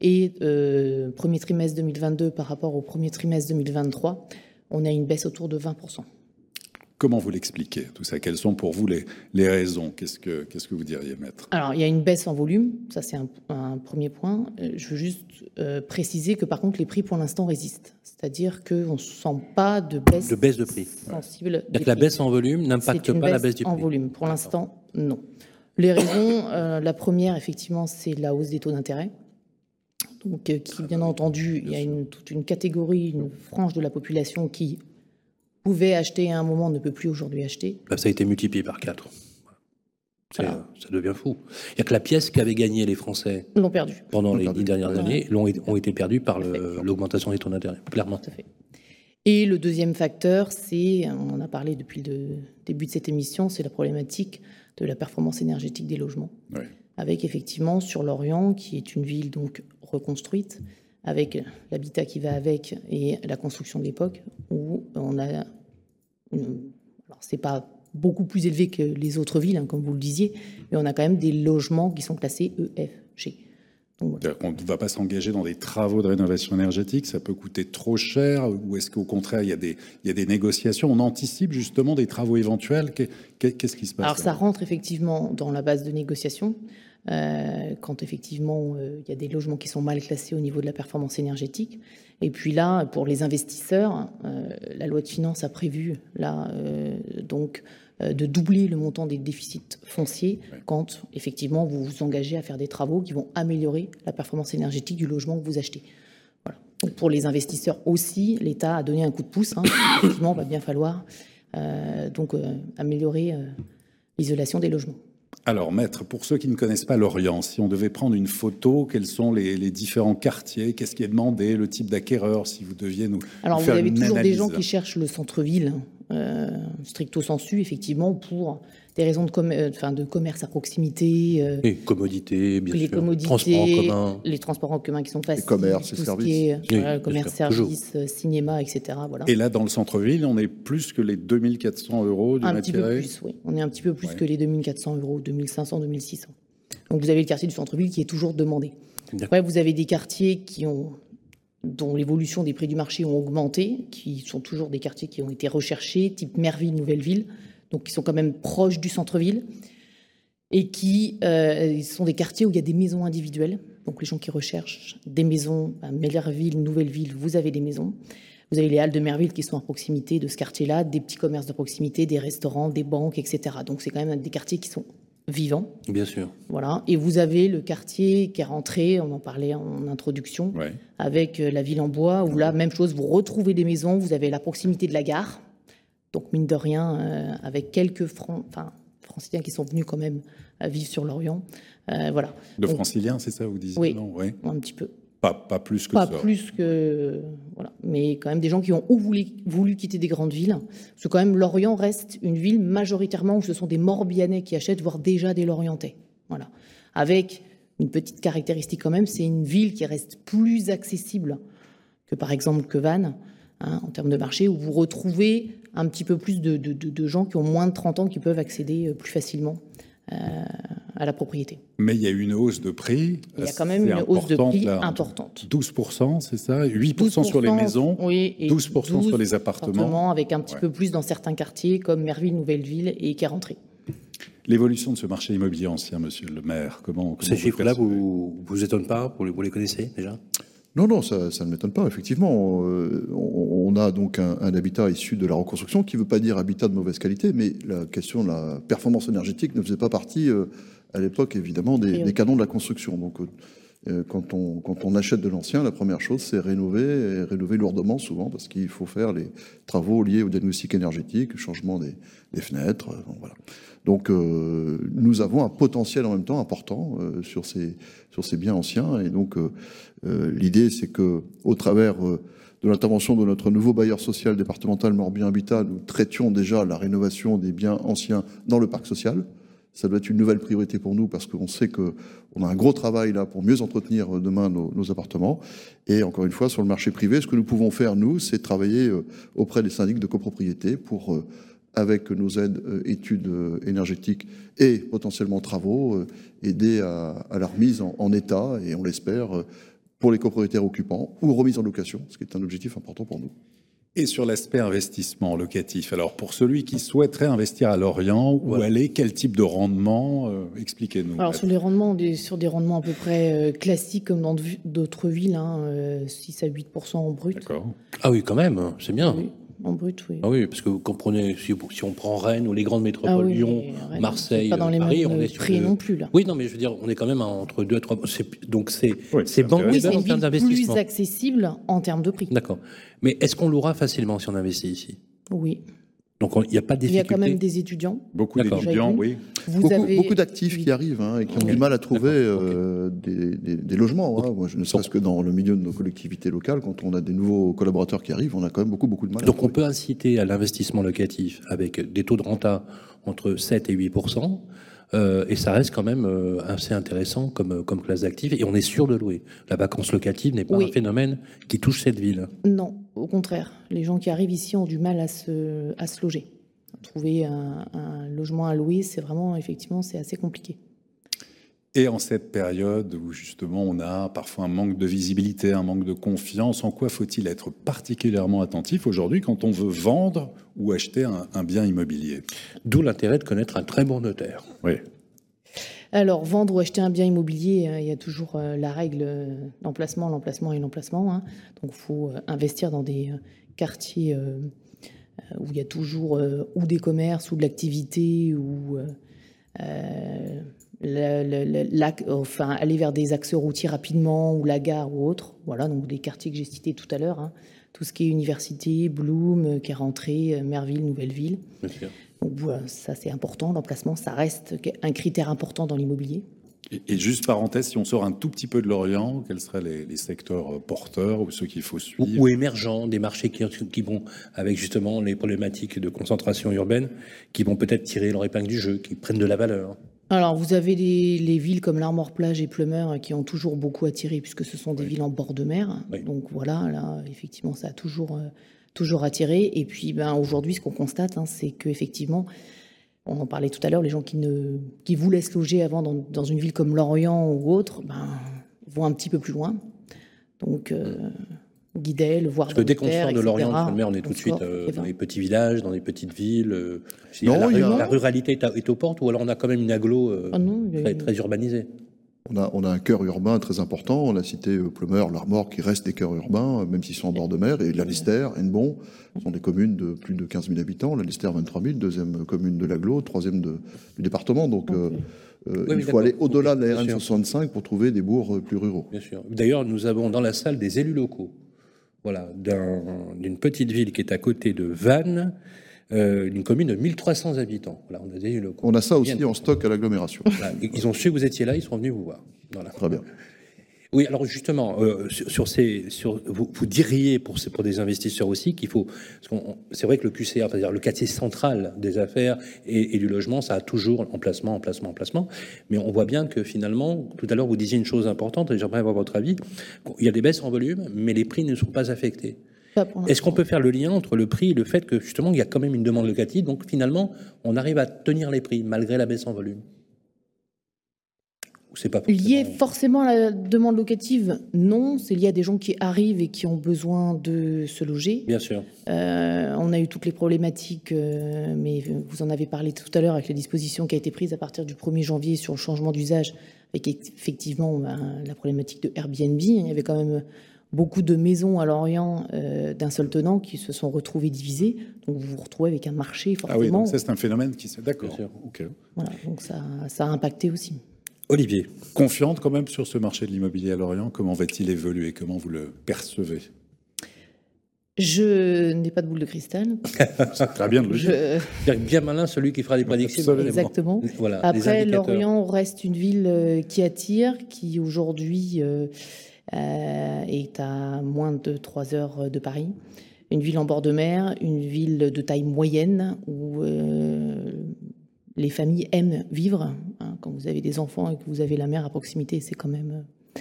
et euh, premier trimestre 2022 par rapport au premier trimestre 2023, on a une baisse autour de 20%. Comment vous l'expliquez tout ça? Quelles sont pour vous les, les raisons? Qu'est-ce que vous diriez, maître? Alors, il y a une baisse en volume, ça c'est un, un premier point. Euh, Je veux juste euh, préciser que par contre, les prix pour l'instant résistent. C'est-à-dire qu'on ne sent pas de baisse, De baisse de prix. sensible. Des que la baisse en volume n'impacte pas la baisse du en prix. volume. Pour l'instant, non. Les raisons, euh, la première, effectivement, c'est la hausse des taux d'intérêt. Donc, euh, qui, bien entendu, il y a une, toute une catégorie, une frange de la population qui pouvait acheter à un moment, ne peut plus aujourd'hui acheter. Là, ça a été multiplié par 4. Voilà. Ça devient fou. Il n'y a que la pièce qu'avaient gagné les Français L'ont perdu. pendant les dix dernières années l'ont ont été perdus par l'augmentation des taux d'intérêt, clairement. Tout à fait. Et le deuxième facteur, c'est, on en a parlé depuis le début de cette émission, c'est la problématique de la performance énergétique des logements. Oui. Avec effectivement sur Lorient, qui est une ville donc reconstruite, avec l'habitat qui va avec et la construction de l'époque, où on a, une- alors c'est pas beaucoup plus élevé que les autres villes, hein, comme vous le disiez, mais on a quand même des logements qui sont classés E, F, G. Donc, voilà. C'est-à-dire qu'on ne va pas s'engager dans des travaux de rénovation énergétique, ça peut coûter trop cher, ou est-ce qu'au contraire, il y, a des, il y a des négociations, on anticipe justement des travaux éventuels Qu'est- qu'est- Qu'est-ce qui se passe Alors ça rentre effectivement dans la base de négociation. Euh, quand effectivement euh, il y a des logements qui sont mal classés au niveau de la performance énergétique. Et puis là, pour les investisseurs, euh, la loi de finances a prévu là donc de doubler le montant des déficits fonciers quand effectivement vous vous engagez à faire des travaux qui vont améliorer la performance énergétique du logement que vous achetez. Voilà. Donc pour les investisseurs aussi, l'État a donné un coup de pouce. Hein. effectivement, il va bien falloir donc améliorer l'isolation des logements. Alors, maître, pour ceux qui ne connaissent pas l'Orient, si on devait prendre une photo, quels sont les, différents quartiers? Qu'est-ce qui est demandé? Le type d'acquéreur, si vous deviez nous, Alors, faire vous avez toujours des gens qui cherchent le centre-ville, euh, stricto sensu, effectivement, pour des raisons de, euh, enfin, de commerce à proximité. Euh, les commodités, bien les sûr. Commodités, transports en commun. Les transports en commun qui sont faciles. Les commerces, les services. Est, commerce, services, euh, cinéma, etc. Voilà. Et là, dans le centre-ville, on est plus que les 2400 euros du Un petit peu plus, oui. On est un petit peu plus que les 2400 euros, 2500, 2600. Donc vous avez le quartier du centre-ville qui est toujours demandé. Après, vous avez des quartiers qui ont dont l'évolution des prix du marché ont augmenté, qui sont toujours des quartiers qui ont été recherchés, type Merville, Nouvelle-Ville, donc qui sont quand même proches du centre-ville, et qui euh, sont des quartiers où il y a des maisons individuelles. Donc les gens qui recherchent des maisons à Mellerville, Nouvelle-Ville, vous avez des maisons. Vous avez les halles de Merville qui sont à proximité de ce quartier-là, des petits commerces de proximité, des restaurants, des banques, etc. Donc c'est quand même des quartiers qui sont vivants. Bien sûr. Voilà. Et vous avez le quartier qui est rentré, on en parlait en introduction, avec euh, la ville en bois, où là, même chose, vous retrouvez des maisons, vous avez la proximité de la gare, donc, mine de rien, euh, avec quelques enfin, franciliens qui sont venus quand même à vivre sur l'Orient. Euh, voilà. De franciliens, c'est ça, vous disiez Oui, non un petit peu. Pas, pas plus que pas ça. Pas plus que. Voilà. Mais quand même des gens qui ont voulu, voulu quitter des grandes villes. Parce que, quand même, l'Orient reste une ville majoritairement où ce sont des Morbihanais qui achètent, voire déjà des Lorientais. Voilà. Avec une petite caractéristique quand même, c'est une ville qui reste plus accessible que par exemple que Vannes. Hein, en termes de marché, où vous retrouvez un petit peu plus de, gens qui ont moins de 30 ans qui peuvent accéder euh, plus facilement euh, à la propriété. Mais il y a eu une hausse de prix. Il y a quand même une hausse de prix importante. 12%, c'est ça? 8% sur les maisons, oui, et 12%, sur les appartements. Avec un petit peu plus dans certains quartiers comme Merville, Nouvelle-Ville et Quarentrée. L'évolution de ce marché immobilier ancien, monsieur le maire, comment, Ces chiffres-là, vous vous étonnent pas? Vous les connaissez déjà? Non, non, ça, ne m'étonne pas. Effectivement, euh, on, a donc un, habitat issu de la reconstruction, qui ne veut pas dire habitat de mauvaise qualité, mais la question de la performance énergétique ne faisait pas partie, euh, à l'époque, évidemment, des, canons de la construction. Donc, euh, quand, on, quand on achète de l'ancien, la première chose, c'est rénover, et rénover lourdement souvent, parce qu'il faut faire les travaux liés au diagnostic énergétique, changement des, fenêtres. voilà. Donc, nous avons un potentiel en même temps important sur, ces, sur ces biens anciens, et donc euh, l'idée, c'est que, au travers euh, de l'intervention de notre nouveau bailleur social départemental Morbihan Habitat, nous traitions déjà la rénovation des biens anciens dans le parc social. Ça doit être une nouvelle priorité pour nous parce qu'on sait qu'on a un gros travail là pour mieux entretenir euh, demain nos, appartements. Et encore une fois, sur le marché privé, ce que nous pouvons faire, nous, c'est travailler auprès des syndics de copropriété pour, avec nos aides études énergétiques et potentiellement travaux, aider à, la remise en, en état et on l'espère pour les copropriétaires occupants ou remise en location, ce qui est un objectif important pour nous. Et sur l'aspect investissement locatif, alors pour celui qui souhaiterait investir à Lorient, où aller, quel type de rendement euh, Expliquez-nous. Alors sur les rendements, on est sur des rendements à peu près euh, classiques comme dans d'autres villes, hein, 6 euh, à 8% en brut. D'accord. Ah oui, quand même, c'est bien. Oui en brut, oui. Ah oui, parce que vous comprenez, si, on prend Rennes ou les grandes métropoles, ah Lyon, Marseille, pas dans les Paris, on est prix non plus là. Oui, non, mais je veux dire, on est quand même entre 2 à 3. Donc c'est oui, c'est en termes d'investissement. plus accessible en termes de prix. D'accord. Mais est-ce qu'on l'aura facilement si on investit ici? Oui. Donc il n'y a pas de difficulté. Il y a quand même des étudiants. Beaucoup d'étudiants, oui. beaucoup, beaucoup d'actifs qui arrivent hein, et qui ont du mal à trouver euh, des, des, logements. Hein. Moi, je ne serais-ce que dans le milieu de nos collectivités locales, quand on a des nouveaux collaborateurs qui arrivent, on a quand même beaucoup, beaucoup de mal. Donc on peut inciter à l'investissement locatif avec des taux de renta entre 7 et 8 euh, et ça reste quand même euh, assez intéressant comme, comme classe d'actifs. Et on est sûr de louer. La vacance locative n'est pas un phénomène qui touche cette ville. Non, au contraire. Les gens qui arrivent ici ont du mal à se, à se loger. Trouver un, un logement à louer, c'est vraiment, effectivement, c'est assez compliqué. Et en cette période où justement on a parfois un manque de visibilité, un manque de confiance, en quoi faut-il être particulièrement attentif aujourd'hui quand on veut vendre ou acheter un, bien immobilier? D'où l'intérêt de connaître un très bon notaire. Oui. Alors, vendre ou acheter un bien immobilier, euh, il y a toujours euh, la règle euh, l'emplacement, l'emplacement et l'emplacement. hein. Donc, il faut euh, investir dans des quartiers où il y a toujours ou des commerces ou de l'activité ou euh, le- le- le- l'ac- enfin, aller vers des axes routiers rapidement ou la gare ou autre. Voilà, donc des quartiers que j'ai cités tout à l'heure. hein. Tout ce qui est université, Bloom, euh, qui est rentré, euh, Merville, Nouvelle-Ville. Donc voilà, ça c'est important, l'emplacement, ça reste un critère important dans l'immobilier. Et, et juste parenthèse, si on sort un tout petit peu de l'Orient, quels seraient les, les secteurs euh, porteurs ou ceux qu'il faut ou, suivre? ou émergents, des marchés qui, qui vont avec justement les problématiques de concentration urbaine, qui vont peut-être tirer leur épingle du jeu, qui prennent de la valeur. Alors vous avez les, les villes comme l'Armor-Plage et Plumeur qui ont toujours beaucoup attiré puisque ce sont des villes en bord de mer. Oui. Donc voilà, là effectivement ça a toujours, euh, toujours attiré. Et puis ben, aujourd'hui ce qu'on constate, hein, c'est qu'effectivement, on en parlait tout à l'heure, les gens qui, ne, qui voulaient se loger avant dans, dans une ville comme Lorient ou autre, ben, vont un petit peu plus loin. Donc euh, Guidel, voire Parce que dès qu'on sort de l'Orient, de Fulmer, on est tout de on suite euh, dans les petits villages, dans les petites villes. euh, Non, la, a- ruralité est, à- est aux portes, ou alors on a quand même une aglo euh, Ah non, très, une- très urbanisée. On a, on a un cœur urbain très important. On a cité euh, Plumeur, l'Armor, qui restent des cœurs urbains, même s'ils sont en bord de mer. Et Lannister, Hennebon, sont des communes de plus de 15 000 habitants. Lannister, 23 000, deuxième commune de l'aglo, troisième de- du département. Donc, euh, il faut aller au-delà de la Bien sûr. RN65 pour trouver des bourgs plus ruraux. Bien sûr. D'ailleurs, nous avons dans la salle des élus locaux. Voilà, d'un- d'une petite ville qui est à côté de Vannes, euh, d'une commune de 1300 habitants. Voilà, on a des. On a ça aussi en stock à l'agglomération. Voilà, Ils ont su que vous étiez là, ils sont venus vous voir. Voilà. Très bien. Oui, alors justement, euh, sur, sur ces, sur, vous, vous diriez pour, ces- pour des investisseurs aussi qu'il faut. C'est vrai que le QCR, c'est-à-dire le quartier central des affaires et, et du logement, ça a toujours emplacement, emplacement, emplacement. Mais on voit bien que finalement, tout à l'heure, vous disiez une chose importante, et j'aimerais avoir votre avis. Il y a des baisses en volume, mais les prix ne sont pas affectés. Est-ce qu'on peut faire le lien entre le prix et le fait que justement, il y a quand même une demande locative, donc finalement, on arrive à tenir les prix malgré la baisse en volume? C'est pas Lié forcément- forcément à la demande locative, non. C'est lié à des gens qui arrivent et qui ont besoin de se loger. Bien sûr. Euh, on a eu toutes les problématiques, euh, mais vous en avez parlé tout à l'heure avec la disposition qui a été prise à partir du 1er janvier sur le changement d'usage, avec effectivement ben, la problématique de Airbnb. Il y avait quand même beaucoup de maisons à Lorient euh, d'un seul tenant qui se sont retrouvées divisées. Donc vous vous retrouvez avec un marché Ah oui, forcément. donc ça c'est un phénomène qui se... D'accord. Bien sûr. ok. Voilà, donc ça, ça a impacté aussi. Olivier. Confiante quand même sur ce marché de l'immobilier à Lorient, comment va-t-il évoluer? Comment vous le percevez? Je n'ai pas de boule de cristal. C'est très bien de le dire. Je- C'est bien malin celui qui fera des prédictions. Absolument. Exactement. Voilà, Après. Lorient reste une ville euh, qui attire, qui aujourd'hui euh, euh, est à moins de 3 heures de Paris. Une ville en bord de mer, une ville de taille moyenne où euh, les familles aiment vivre. hein. quand vous avez des enfants et que vous avez la mer à proximité, c'est quand même, euh,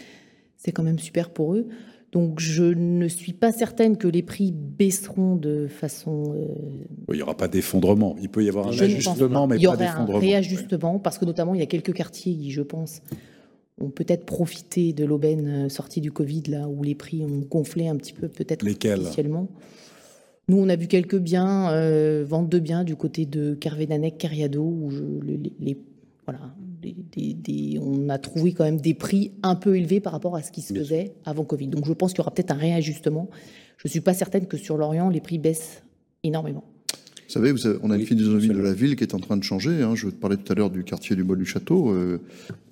c'est quand même super pour eux. Donc je ne suis pas certaine que les prix baisseront de façon euh, Il n'y aura pas d'effondrement. Il peut y avoir un je ajustement, mais Il y pas aurait un d'effondrement. réajustement parce que notamment il y a quelques quartiers qui, je pense, ont peut-être profité de l'aubaine euh, sortie du Covid là où les prix ont gonflé un petit peu peut-être Lesquels? Nous, on a vu quelques biens, euh, vente de biens du côté de Carvédanec, Cariado, où je- le- les, les- voilà, des- des- des- on a trouvé quand même des prix un peu élevés par rapport à ce qui se faisait avant Covid. Donc je pense qu'il y aura peut-être un réajustement. Je ne suis pas certaine que sur l'Orient, les prix baissent énormément. Vous savez, vous on a Oui, une philosophie de la ville qui est en train de changer. hein. Je parlais tout à l'heure du quartier du Bois du Château, euh,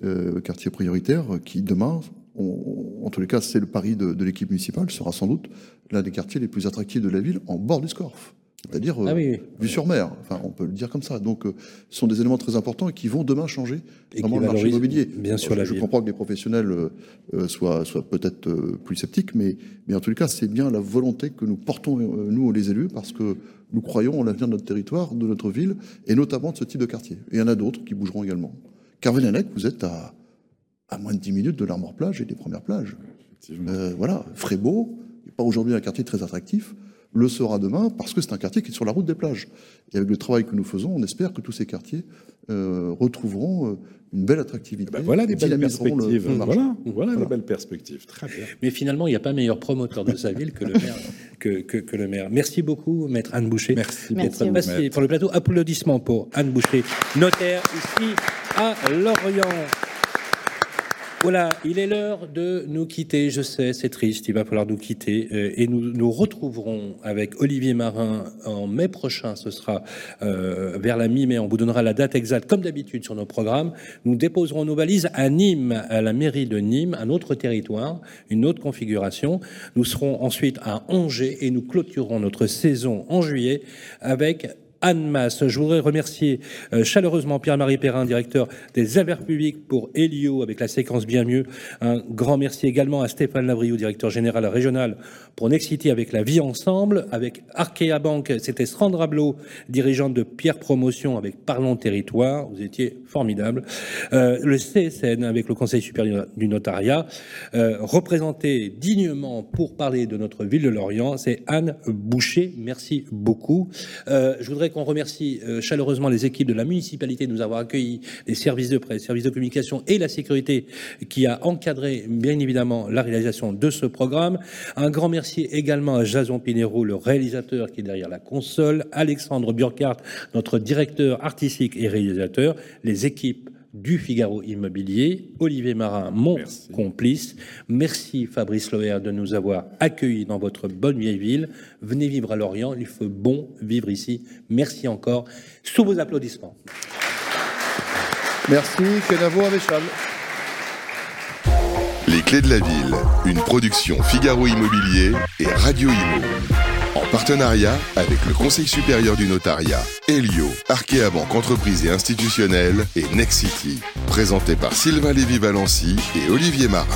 euh, quartier prioritaire, qui demain, on- en tous les cas, c'est le pari de, de l'équipe municipale, sera sans doute l'un des quartiers les plus attractifs de la ville en bord du Scorff. C'est-à-dire euh, Ah oui, oui. vue sur mer. Enfin, on peut le dire comme ça. Donc, euh, ce sont des éléments très importants et qui vont demain changer Et vraiment qui le marché immobilier. bien sûr la je, ville. comprends que les professionnels euh, euh, soient, soient peut-être euh, plus sceptiques, mais, mais en tous les cas, c'est bien la volonté que nous portons, euh, nous, les élus, parce que nous croyons en l'avenir de notre territoire, de notre ville, et notamment de ce type de quartier. Et il y en a d'autres qui bougeront également. Carvel-Lanec, vous êtes à, à moins de 10 minutes de l'Armor-Plage et des premières plages. Euh, voilà, Frébeau, n'est pas aujourd'hui un quartier très attractif, le sera demain parce que c'est un quartier qui est sur la route des plages. Et avec le travail que nous faisons, on espère que tous ces quartiers euh, retrouveront euh, une belle attractivité. Ben voilà des belles le- perspectives. le voilà, voilà, Voilà. des belles perspectives. Très bien. Mais finalement, il n'y a pas meilleur promoteur de sa ville que le maire. Que, que- que le maire. Merci beaucoup, maître Anne Boucher. Merci Merci passé pour le plateau. Applaudissements pour Anne Boucher, notaire ici à Lorient. Voilà, il est l'heure de nous quitter. Je sais, c'est triste, il va falloir nous quitter. Euh, et nous nous retrouverons avec Olivier Marin en mai prochain. Ce sera euh, vers la mi-mai. On vous donnera la date exacte, comme d'habitude, sur nos programmes. Nous déposerons nos valises à Nîmes, à la mairie de Nîmes, un autre territoire, une autre configuration. Nous serons ensuite à Angers et nous clôturerons notre saison en juillet avec Anne Masse. Je voudrais remercier euh, chaleureusement Pierre-Marie Perrin, directeur des affaires publiques pour Helio avec la séquence Bien Mieux. Un grand merci également à Stéphane Lavriou, directeur général régional pour Nexity avec la vie ensemble. Avec Arkea Bank, c'était Sandra Blot, dirigeante de Pierre Promotion avec Parlons Territoire. Vous étiez formidable. Euh, le CSN avec le Conseil supérieur du notariat, euh, représenté dignement pour parler de notre ville de Lorient, c'est Anne Boucher. Merci beaucoup. Qu'on remercie euh, chaleureusement les équipes de la municipalité de nous avoir accueillis, les services de presse, services de communication et la sécurité qui a encadré bien évidemment la réalisation de ce programme. Un grand merci également à Jason Pinero, le réalisateur qui est derrière la console, Alexandre Burkhardt, notre directeur artistique et réalisateur, les équipes du Figaro Immobilier, Olivier Marin, mon complice. Merci Fabrice Loher de nous avoir accueillis dans votre bonne vieille ville. Venez vivre à Lorient, il faut bon vivre ici. Merci encore. Sous vos applaudissements. Merci, Kenavo Avéchal. Les clés de la ville, une production Figaro Immobilier et Radio Imo. En partenariat avec le Conseil supérieur du notariat, Helio, Arkea Banque Entreprise et Institutionnelle et Nexity. Présenté par Sylvain Lévy-Valency et Olivier Marin.